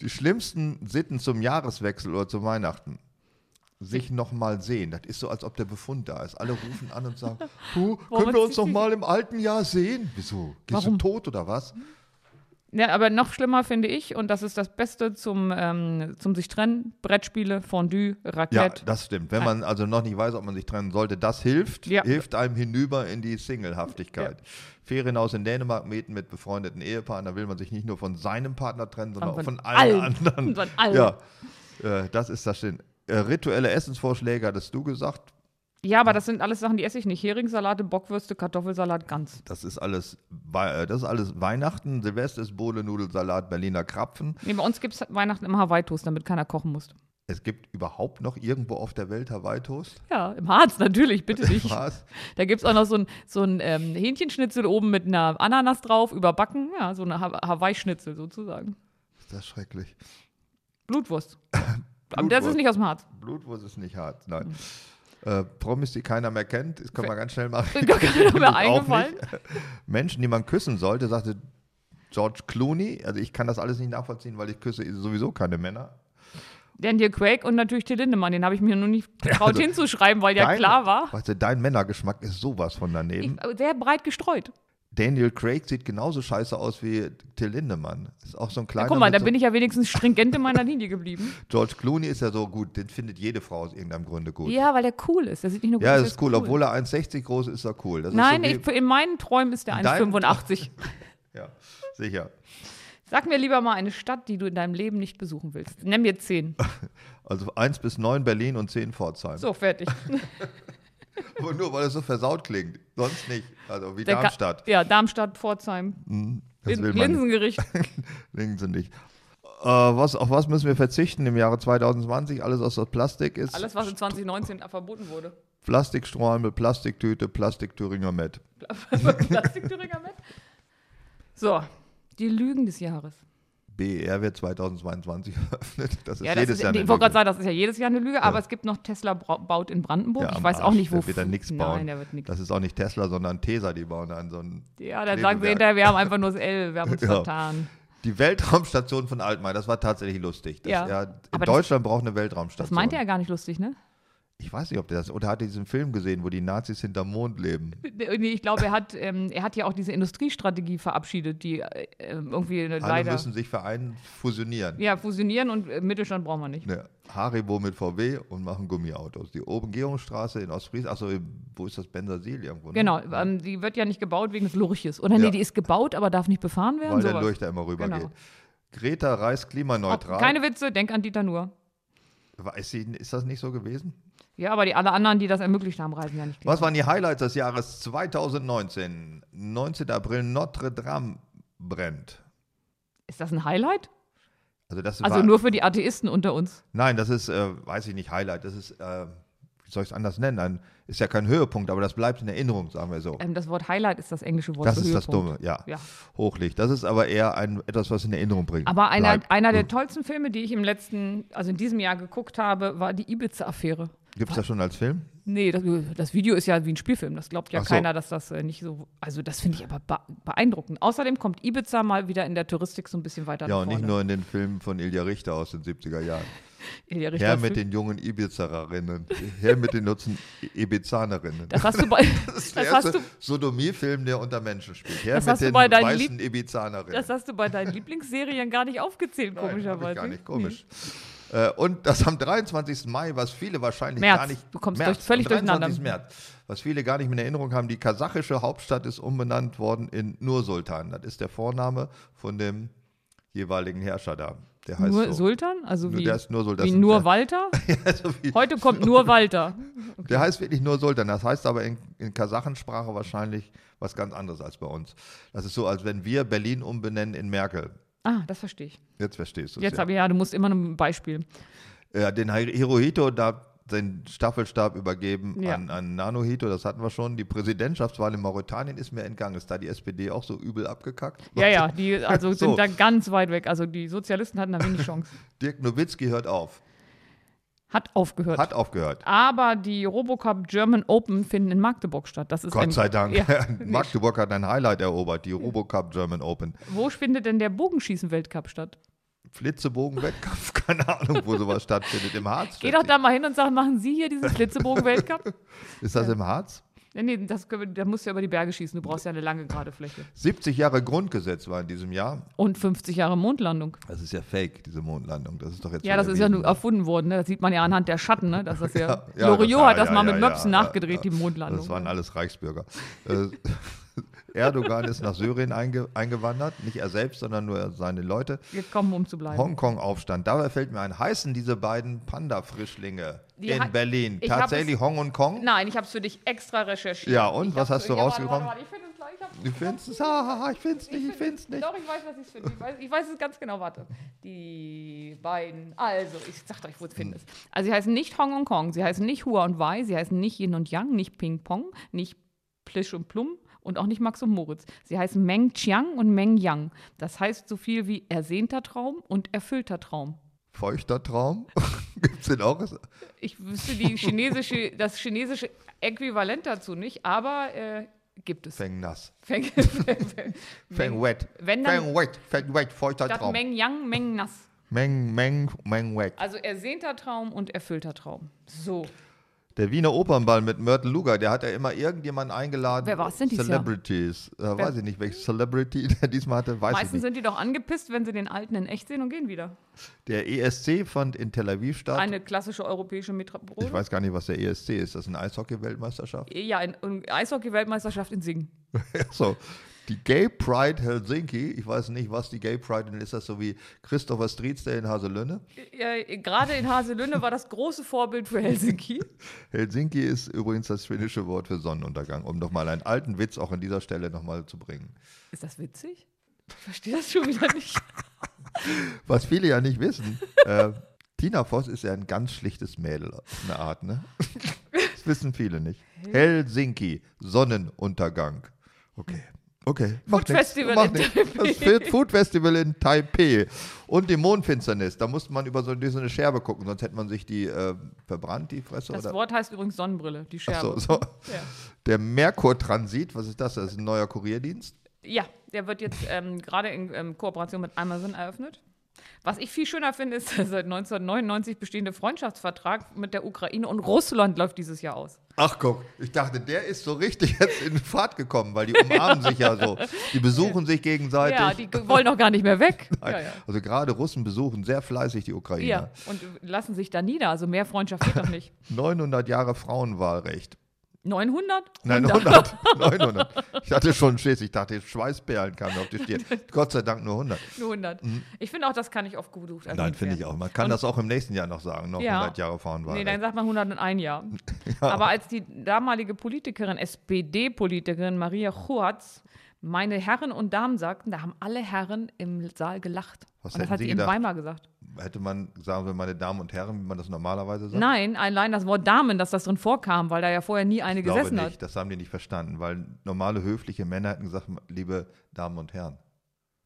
Die schlimmsten Sitten zum Jahreswechsel oder zu Weihnachten. Sich nochmal sehen. Das ist so, als ob der Befund da ist. Alle rufen an und sagen, Puh, Warum können wir uns zieht noch sie- mal im alten Jahr sehen? Wieso? Bist Warum? du tot oder was? Ja, aber noch schlimmer finde ich, und das ist das Beste zum, ähm, zum sich trennen, Brettspiele, Fondue, Ja, Raclette. das stimmt. Wenn man also noch nicht weiß, ob man sich trennen sollte, das hilft. Ja. Hilft einem hinüber in die Singlehaftigkeit. Ferienhaus in Dänemark mieten mit befreundeten Ehepaaren. Da will man sich nicht nur von seinem Partner trennen, sondern auch Von von allen, allen. anderen. Von allen. Ja, äh, das ist das Sinn. Äh, rituelle Essensvorschläge hattest du gesagt. Ja, aber das sind alles Sachen, die esse ich nicht. Heringssalate, Bockwürste, Kartoffelsalat, Gans. Das ist alles, Wei- äh, das ist alles Weihnachten. Silvester ist Bohle, Nudelsalat, Berliner Krapfen. Nee, bei uns gibt es Weihnachten immer Hawaii-Toast, damit keiner kochen muss. Es gibt überhaupt noch irgendwo auf der Welt Hawaii-Toast. Ja, im Harz natürlich, bitte nicht. Was? Da gibt es auch noch so ein, so ein ähm, Hähnchenschnitzel oben mit einer Ananas drauf, überbacken. Ja, so eine Ha- Hawaii-Schnitzel sozusagen. Ist das schrecklich. Blutwurst. Aber das ist nicht aus dem Harz. Blutwurst ist nicht hart, nein. Äh, Promis, die keiner mehr kennt, das können wir ganz schnell machen. Ist gar keiner mehr Auch eingefallen. Menschen, die man küssen sollte, sagte George Clooney. Also ich kann das alles nicht nachvollziehen, weil ich küsse sowieso keine Männer. Daniel Craig und natürlich Till Lindemann. Den habe ich mir nur nicht getraut also hinzuschreiben, weil ja Dein- klar war. Weißt du, dein Männergeschmack ist sowas von daneben. Ich, sehr breit gestreut. Daniel Craig sieht genauso scheiße aus wie Till Lindemann. Ist auch so ein Ja, kleiner. guck mal, da so, bin ich ja wenigstens stringent in meiner Linie geblieben. George Clooney ist ja so gut, den findet jede Frau aus irgendeinem Grunde gut. Ja, weil der cool ist. Der sieht nicht nur gut Ja, aus, das der ist cool. Obwohl er 1,60 groß ist, ist er cool. Das Nein, so ich, in meinen Träumen ist der In deinem- 1,85. Ja, sicher. Sag mir lieber mal eine Stadt, die du in deinem Leben nicht besuchen willst. Nenn mir zehn. Also 1 bis 9 Berlin und 10 Pforzheim. So, fertig. Aber nur weil es so versaut klingt. Sonst nicht. Also wie Der Ka- Darmstadt. Ja, Darmstadt, Pforzheim. Das will man nicht. Linsengericht. Sie nicht. Äh, was, auf was müssen wir verzichten im Jahre 2020? Alles aus Plastik ist. Alles, was in 2019 verboten wurde. Plastikstrohhalme, Plastiktüte, Plastik-Thüringer Met. Plastik-Thüringer mit. So, die Lügen des Jahres. BER wird 2022 eröffnet. Das ist Ja, das jedes ist, Jahr ich eine wollte gerade sagen, das ist ja jedes Jahr eine Lüge, aber es gibt noch Tesla baut in Brandenburg. Ja, ich weiß auch Arsch, nicht, wo. der wird da nichts bauen. Nein, der wird. Das ist auch nicht Tesla, sondern Tesa, die bauen an so einen. Ja, dann sagen sie hinterher, wir haben einfach nur das L, wir haben uns Ja. vertan. Die Weltraumstation von Altmaier, das war tatsächlich lustig. Das, Ja. ja, in Aber das- Deutschland braucht eine Das Weltraumstation. meinte er gar nicht lustig, ne? Ich weiß nicht, ob der das. Oder hat er diesen Film gesehen, wo die Nazis hinterm Mond leben? Nee, ich glaube, er hat, ähm, er hat ja auch diese Industriestrategie verabschiedet, die äh, irgendwie eine Alle leider müssen sich vereinen, fusionieren. ja, fusionieren und äh, Mittelstand brauchen wir nicht. Ne, Haribo mit VW und machen Gummiautos. Die Umgehungsstraße in Ostfriesland, achso, wo ist das Bensersiel irgendwo? Ne? Genau, ähm, die wird ja nicht gebaut wegen des Lurches. Oder nee, Ja. die ist gebaut, aber darf nicht befahren werden. Weil der sowas. Lurch da immer rübergeht. Genau. Greta reist klimaneutral. Keine Witze, denk an Dieter Nuhr. Weiß sie, ist das nicht so gewesen? Ja, aber die alle anderen, die das ermöglicht haben, reisen ja nicht. Was waren die Highlights des Jahres 2019? 19. April, Notre Dame brennt. Ist das ein Highlight? Also das Also war, nur für die Atheisten unter uns. Nein, das ist, äh, weiß ich nicht, Highlight. Das ist, äh, wie soll ich es anders nennen? Ein, ist ja kein Höhepunkt, aber das bleibt in Erinnerung, sagen wir so. Ähm, das Wort Highlight ist das englische Wort Das ist das Höhepunkt. Dumme, ja. Ja. Hochlicht. Das ist aber eher ein, etwas, was in Erinnerung bringt. Aber einer, bleibt. einer der tollsten Filme, die ich im letzten, also in diesem Jahr geguckt habe, war die Ibiza-Affäre. Gibt es das schon als Film? Nee, das, das Video ist ja wie ein Spielfilm. Das glaubt ja so. keiner, dass das äh, nicht so. Also, das finde ich aber be beeindruckend. Außerdem kommt Ibiza mal wieder in der Touristik so ein bisschen weiter Ja, und nicht vorne. nur in den Filmen von Ilja Richter aus den 70er Jahren. Ilja Richter Her mit den jungen Ibizerinnen. Her mit den Nutzen Ibizanerinnen. Das hast du bei, Das ist das der hast erste du, Sodomie-Film, der unter Menschen spielt. Her Das mit hast du den bei deinen weißen Ibizanerinnen. das hast du bei deinen Lieblingsserien gar nicht aufgezählt, Nein, komischerweise. Gar nicht komisch. Äh, und das am 23. Mai, was viele wahrscheinlich März. gar nicht. Du kommst März, durch- völlig am 23. durcheinander. März. Was viele gar nicht mehr in Erinnerung haben, die kasachische Hauptstadt ist umbenannt worden in Nursultan. Das ist der Vorname von dem jeweiligen Herrscher da. Der heißt Nur so. Sultan? Also Nur- wie, der ist nur Sultan. wie nur Walter? also wie, Heute kommt nur Walter. Der heißt wirklich nur Sultan. Das heißt aber in, in Kasachensprache wahrscheinlich was ganz anderes als bei uns. Das ist so, als wenn wir Berlin umbenennen in Merkel. Ah, das verstehe ich. Jetzt verstehst du es. Jetzt ja. habe ich, ja, du musst immer ein Beispiel. Ja, den Hi- Hirohito da den Staffelstab übergeben Ja. an, an Nanuhito, das hatten wir schon. Die Präsidentschaftswahl in Mauretanien ist mir entgangen. Ist da die SPD auch so übel abgekackt? Ja, ja, die also So. sind da ganz weit weg. Also die Sozialisten hatten da wenig Chance. Dirk Nowitzki hört auf. Hat aufgehört. Hat aufgehört. Aber die Robocup German Open finden in Magdeburg statt. Das ist ein, Gott sei Dank. Ja, Magdeburg hat ein Highlight erobert, die Robocup German Open. Wo findet denn der Bogenschießen-Weltcup statt? Flitzebogen-Wettkampf, keine Ahnung, wo sowas stattfindet. Im Harz? Geh doch da mal hin und sag, machen Sie hier diesen Flitzebogen-Weltcup? Ist das im Harz? Nee, nee, das, wir- da musst du ja über die Berge schießen. Du brauchst ja eine lange gerade Fläche. 70 Jahre Grundgesetz war in diesem Jahr. Und 50 Jahre Mondlandung. Das ist ja fake, diese Mondlandung. Das ist doch jetzt Ja, das ist ja nur erfunden worden. Ne? Das sieht man ja anhand der Schatten. Ne? Dass das ja, Ja, Loriot hat das ja, mal mit Möpsen nachgedreht, die Mondlandung. Das waren alles Reichsbürger. Erdogan ist nach Syrien einge eingewandert. Nicht er selbst, sondern nur seine Leute. gekommen, um zu bleiben. Hongkong-Aufstand. Dabei fällt mir ein, heißen diese beiden Panda-Frischlinge in Berlin ich tatsächlich es- Hong und Kong? Nein, ich habe es für dich extra recherchiert. Ja, und? Ich Was hast du warte, rausgekommen? Warte, warte, ich finde es gleich. Du findest es? Ah, ich find's nicht, ich find- find's nicht. Doch, ich weiß, was ich es finde. Ich weiß, ich weiß es ganz genau. Warte. Die beiden. Also, ich sag euch, wo es findest. Also, sie heißen nicht Hong und Kong. Sie heißen nicht Hua und Wei. Sie heißen nicht Yin und Yang, nicht Ping Pong, nicht Plisch und Plum und auch nicht Max und Moritz. Sie heißen Meng Chiang und Meng Yang. Das heißt so viel wie ersehnter Traum und erfüllter Traum. Feuchter Traum? Gibt's den auch? Ich wüsste die chinesische, das chinesische Äquivalent dazu nicht, aber äh, gibt es. Feng nass. Feng, Feng wet. Wenn dann- Feng wet. Feng wet. Feuchter Traum. Meng Yang, Meng Nass. Meng, Meng, Meng wet. Also ersehnter Traum und erfüllter Traum. So. Der Wiener Opernball mit Myrtle Luger, der hat ja immer irgendjemanden eingeladen. Wer war's denn dieses Jahr? Celebrities. Äh, weiß ich nicht, welche Celebrity der diesmal hatte, weiß ich Meistens nicht. sind die doch angepisst, wenn sie den Alten in echt sehen und gehen wieder. Der ESC fand in Tel Aviv statt. Eine klassische europäische ich Metropole. weiß gar nicht, was der ESC ist. Das ist eine Eishockey-Weltmeisterschaft? Ja, eine Eishockey-Weltmeisterschaft in Singen. so. Die Gay Pride Helsinki, ich weiß nicht, was die Gay Pride ist, ist das so wie Christopher Streets, der in Haselünne? Ja, Gerade in Haselünne war das große Vorbild für Helsinki. Helsinki ist übrigens das schwedische Wort für Sonnenuntergang, um nochmal einen alten Witz auch an dieser Stelle nochmal zu bringen. Ist das witzig? Ich verstehe das schon wieder nicht. Was viele ja nicht wissen, äh, Tina Voss ist ja ein ganz schlichtes Mädel eine Art, ne? Das wissen viele nicht. Helsinki, Sonnenuntergang. Okay. Okay, macht Food nix, Festival in nix. Taipei. Das Food- Festival in Taipei. Und die Mondfinsternis, da musste man über so, eine Scherbe gucken, sonst hätte man sich die äh, verbrannt, die Fresse. Das oder? Wort heißt übrigens Sonnenbrille, die Ach Scherbe. so, so. Ja. Der Merkur-Transit, was ist das? Das ist ein neuer Kurierdienst. Ja, der wird jetzt ähm, gerade in ähm, Kooperation mit Amazon eröffnet. Was ich viel schöner finde, ist der seit 1999 bestehende Freundschaftsvertrag mit der Ukraine und Russland läuft dieses Jahr aus. Ach guck, ich dachte, der ist so richtig jetzt in Fahrt gekommen, weil die umarmen sich ja so. Die besuchen sich gegenseitig. Ja, die wollen auch gar nicht mehr weg. Ja, ja. Also gerade Russen besuchen sehr fleißig die Ukraine. ja, und lassen sich da nieder. Also mehr Freundschaft geht doch nicht. 900 Jahre Frauenwahlrecht. 900? Nein, 100. 900. Ich hatte schon Schiss. Ich dachte, Schweißperlen kamen auf die Stirn. Gott sei Dank nur 100. Nur 100. Ich finde auch, das kann nicht oft genug Mhm. Nein, finde ich auch. Man kann das auch im nächsten Jahr noch sagen. Noch Ja. 100 Jahre Nee, Frauenwahlrecht. dann sagt man 101 Jahr. Aber als die damalige Politikerin, SPD-Politikerin Maria Chuatz, meine Herren und Damen sagten, da haben alle Herren im Saal gelacht. Was und das hat Sie sie in gedacht? Weimar gesagt. Hätte man sagen wir meine Damen und Herren, wie man das normalerweise sagt? Nein, allein das Wort Damen, dass das drin vorkam, weil da ja vorher nie eine ich glaube gesessen nicht. hat. Das haben die nicht verstanden, weil normale höfliche Männer hätten gesagt, liebe Damen und Herren.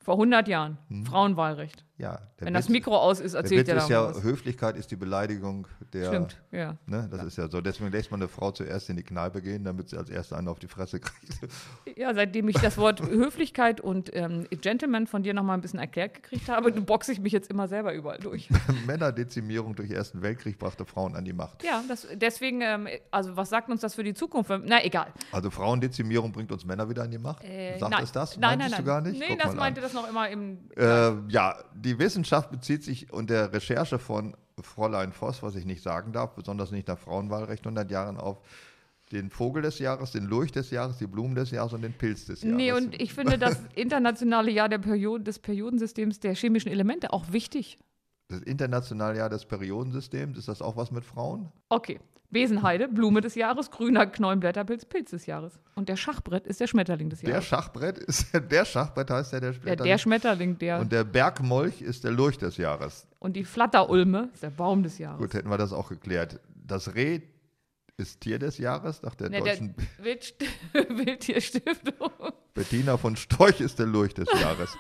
Vor 100 Jahren. Frauenwahlrecht. Ja, der Wenn das Witz- Mikro aus ist, der erzählt Witz ja ist ja. Höflichkeit ist die Beleidigung der. Stimmt, ja. Ne, das ist ja so. Deswegen lässt man eine Frau zuerst in die Kneipe gehen, damit sie als erste einen auf die Fresse kriegt. Ja, seitdem ich das Wort Höflichkeit und ähm, Gentleman von dir noch mal ein bisschen erklärt gekriegt habe, boxe ich mich jetzt immer selber überall durch. Männerdezimierung durch Ersten Weltkrieg brachte Frauen an die Macht. Ja, das, deswegen, ähm, also was sagt uns das für die Zukunft? Na, egal. Also Frauendezimierung bringt uns Männer wieder an die Macht? Äh, Sagt nein. es das? Nein, nein, Meintest nein. du gar nicht? Nee, Guck das mal an. meinte das noch immer im. Äh, ja, die Wissenschaft bezieht sich und der Recherche von Fräulein Voss, was ich nicht sagen darf, besonders nicht nach Frauenwahlrecht 100 Jahren auf den Vogel des Jahres, den Lurch des Jahres, die Blumen des Jahres und den Pilz des Jahres. Nee, und ich finde das internationale Jahr der Periode, des Periodensystems der chemischen Elemente auch wichtig. Das internationale Jahr des Periodensystems, ist das auch was mit Frauen? Okay. Besenheide, Blume des Jahres, grüner Knollenblätterpilz, Pilz des Jahres. Und der Schachbrett ist der Schmetterling des Der Jahres. Schachbrett ist der Schachbrett heißt ja der Der, Schmetterling. der Schmetterling, der. und Und, der Bergmolch ist der Lurch des Jahres. die Flatterulme ist der Baum des Jahres. Gut, hätten wir das auch geklärt. Das Reh ist Tier des Jahres nach der der deutschen Wild, Wildtierstiftung. Bettina von Storch ist der Lurch des Jahres.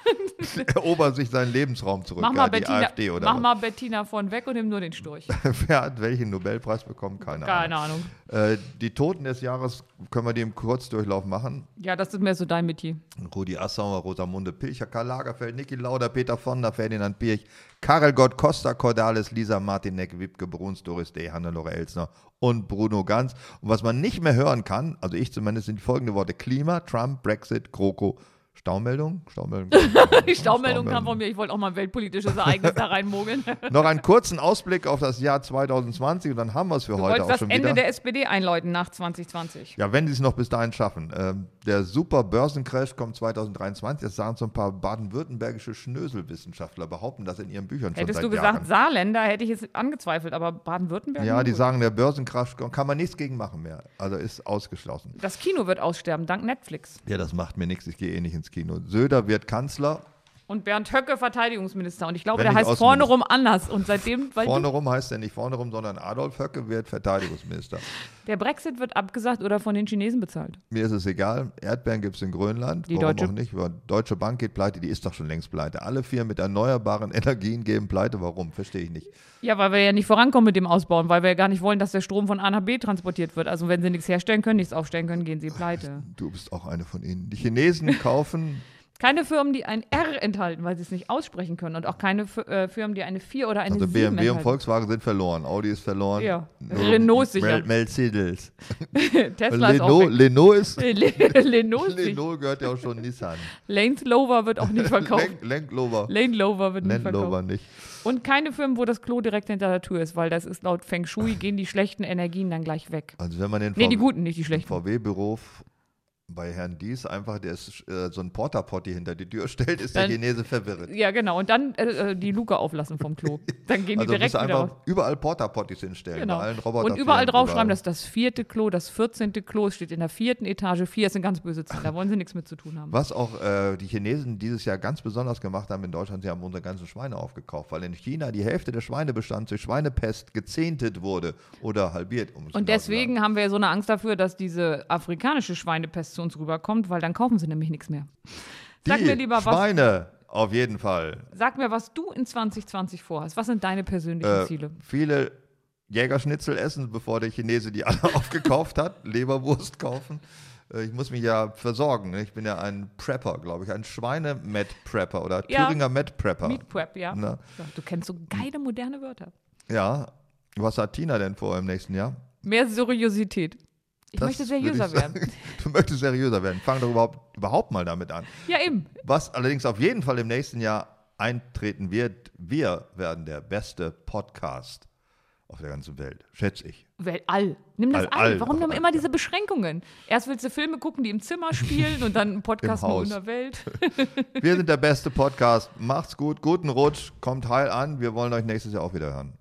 Erobert sich seinen Lebensraum zurück. Mach mal, ja, die Bettina, AfD oder mach was? mal Bettina von weg und nimm nur den Storch. Wer hat welchen Nobelpreis bekommen? Keine, Keine Ahnung. Ahnung. Äh, die Toten des Jahres können wir die im Kurzdurchlauf machen. Ja, das ist mehr so dein Metier. Rudi Assauer, Rosamunde Pilcher, Karl Lagerfeld, Niki Lauda, Peter Vonder, Ferdinand Pirch, Karel Gott, Costa Cordalis, Lisa Martinek, Wipke Bruns, Doris D., Hannelore Elsner und Bruno Ganz. Und was man nicht mehr hören kann, also ich zumindest, sind folgende Worte: Klima, Trump, Brexit, GroKo. Staumeldung? Staumeldung. Die Staumeldung kam von mir. Ich wollte auch mal ein weltpolitisches Ereignis da reinmogeln. Noch einen kurzen Ausblick auf das Jahr 2020 und dann haben wir es für Du heute auch das schon Ende wieder. der SPD einläuten nach 2020. Ja, wenn sie es noch bis dahin schaffen. Ähm, der super Börsencrash kommt 2023. Das sagen so ein paar baden-württembergische Schnöselwissenschaftler, behaupten das in ihren Büchern schon Hättest seit du gesagt Jahren. Saarländer, hätte ich es angezweifelt, aber Baden-Württemberg? Ja, die gut. sagen, der Börsencrash kann man nichts gegen machen mehr. Also ist ausgeschlossen. Das Kino wird aussterben, dank Netflix. Ja, das macht mir nichts. Ich gehe eh nicht ins Kino. Söder wird Kanzler. Und Bernd Höcke Verteidigungsminister. Und ich glaube, Wenn der heißt vorne rum anders. Und seitdem, weil Vorne rum heißt er nicht vorne rum, sondern Adolf Höcke wird Verteidigungsminister. der Brexit wird abgesagt oder von den Chinesen bezahlt. Mir ist es egal. Erdbeeren gibt es in Grönland. Die Warum Deutsche- auch nicht? Weil Deutsche Bank geht pleite. Die ist doch schon längst pleite. Alle vier mit erneuerbaren Energien gehen pleite. Warum? Verstehe ich nicht. Ja, weil wir ja nicht vorankommen mit dem Ausbauen, weil wir ja gar nicht wollen, dass der Strom von A nach B transportiert wird. Also wenn sie nichts herstellen können, nichts aufstellen können, gehen sie pleite. Du bist auch eine von ihnen. Die Chinesen kaufen Keine Firmen, die ein R enthalten, weil sie es nicht aussprechen können. Und auch keine äh, Firmen, die eine 4 oder eine Also 7 BMW und enthalten. Volkswagen sind verloren. Audi ist verloren. Ja. Renault sicher. Mel Mercedes. Tesla ist auch Leno, weg. Leno ist. Le- Leno ist nicht. Leno gehört ja auch schon Nissan. Lane Lover wird auch nicht verkauft. Lane Lover wird nicht verkauft. nicht. Und keine Firmen, wo das Klo direkt hinter der Tür ist, weil das ist laut Feng Shui, gehen die schlechten Energien dann gleich weg. Also wenn man den Nee, die guten, nicht die schlechten. VW-Büro bei Herrn Dies einfach der ist, äh, so ein Porta-Potty hinter die Tür stellt, ist der Dann- Chinese verwirrt. Ja, genau. Und dann äh, äh, die Luke auflassen vom Klo. Dann gehen die Also direkt du wieder einfach raus. überall Porta-Potties hinstellen. Genau. Bei allen Roboter Und überall draufschreiben, das ist das vierte Klo, das vierzehnte Klo, es steht in der vierten Etage. Vier ist eine ganz böse Zahl, da wollen sie nichts mit zu tun haben. Was auch äh, die Chinesen dieses Jahr ganz besonders gemacht haben in Deutschland, sie haben unsere ganzen Schweine aufgekauft, weil in China die Hälfte des Schweinebestands durch Schweinepest gezehntet wurde oder halbiert. Um Und genau deswegen haben wir ja so eine Angst dafür, dass diese afrikanische Schweinepest zu uns rüberkommt, weil dann kaufen sie nämlich nichts mehr. Sag Die mir lieber, was, Schweine, auf jeden Fall. sag mir, was du in 2020 vorhast. Was sind deine persönlichen Äh, Ziele? viele Jägerschnitzel essen, bevor der Chinese die alle aufgekauft hat, Leberwurst kaufen. Äh, Ich muss mich ja versorgen. ne? Ich bin ja ein Prepper, glaube ich, ein Schweine-Met-Prepper oder Ja. Thüringer Met-Prepper. Meat Prep, ja. Na, Ja, Du kennst so geile moderne Wörter. ja. Was hat Tina denn vor im nächsten Jahr? Mehr Seriosität. Ich Das möchte würde ich seriöser werden. Du möchtest seriöser werden. Fang doch überhaupt, überhaupt mal damit an. Ja, eben. Was allerdings auf jeden Fall im nächsten Jahr eintreten wird, wir werden der beste Podcast auf der ganzen Welt, schätze ich. Wel all. Nimm das All, all. all. Warum immer diese Beschränkungen? Erst willst du Filme gucken, die im Zimmer spielen und dann einen Podcast nur in der Welt. Wir sind der beste Podcast. Macht's gut, guten Rutsch, kommt heil an. Wir wollen euch nächstes Jahr auch wieder hören.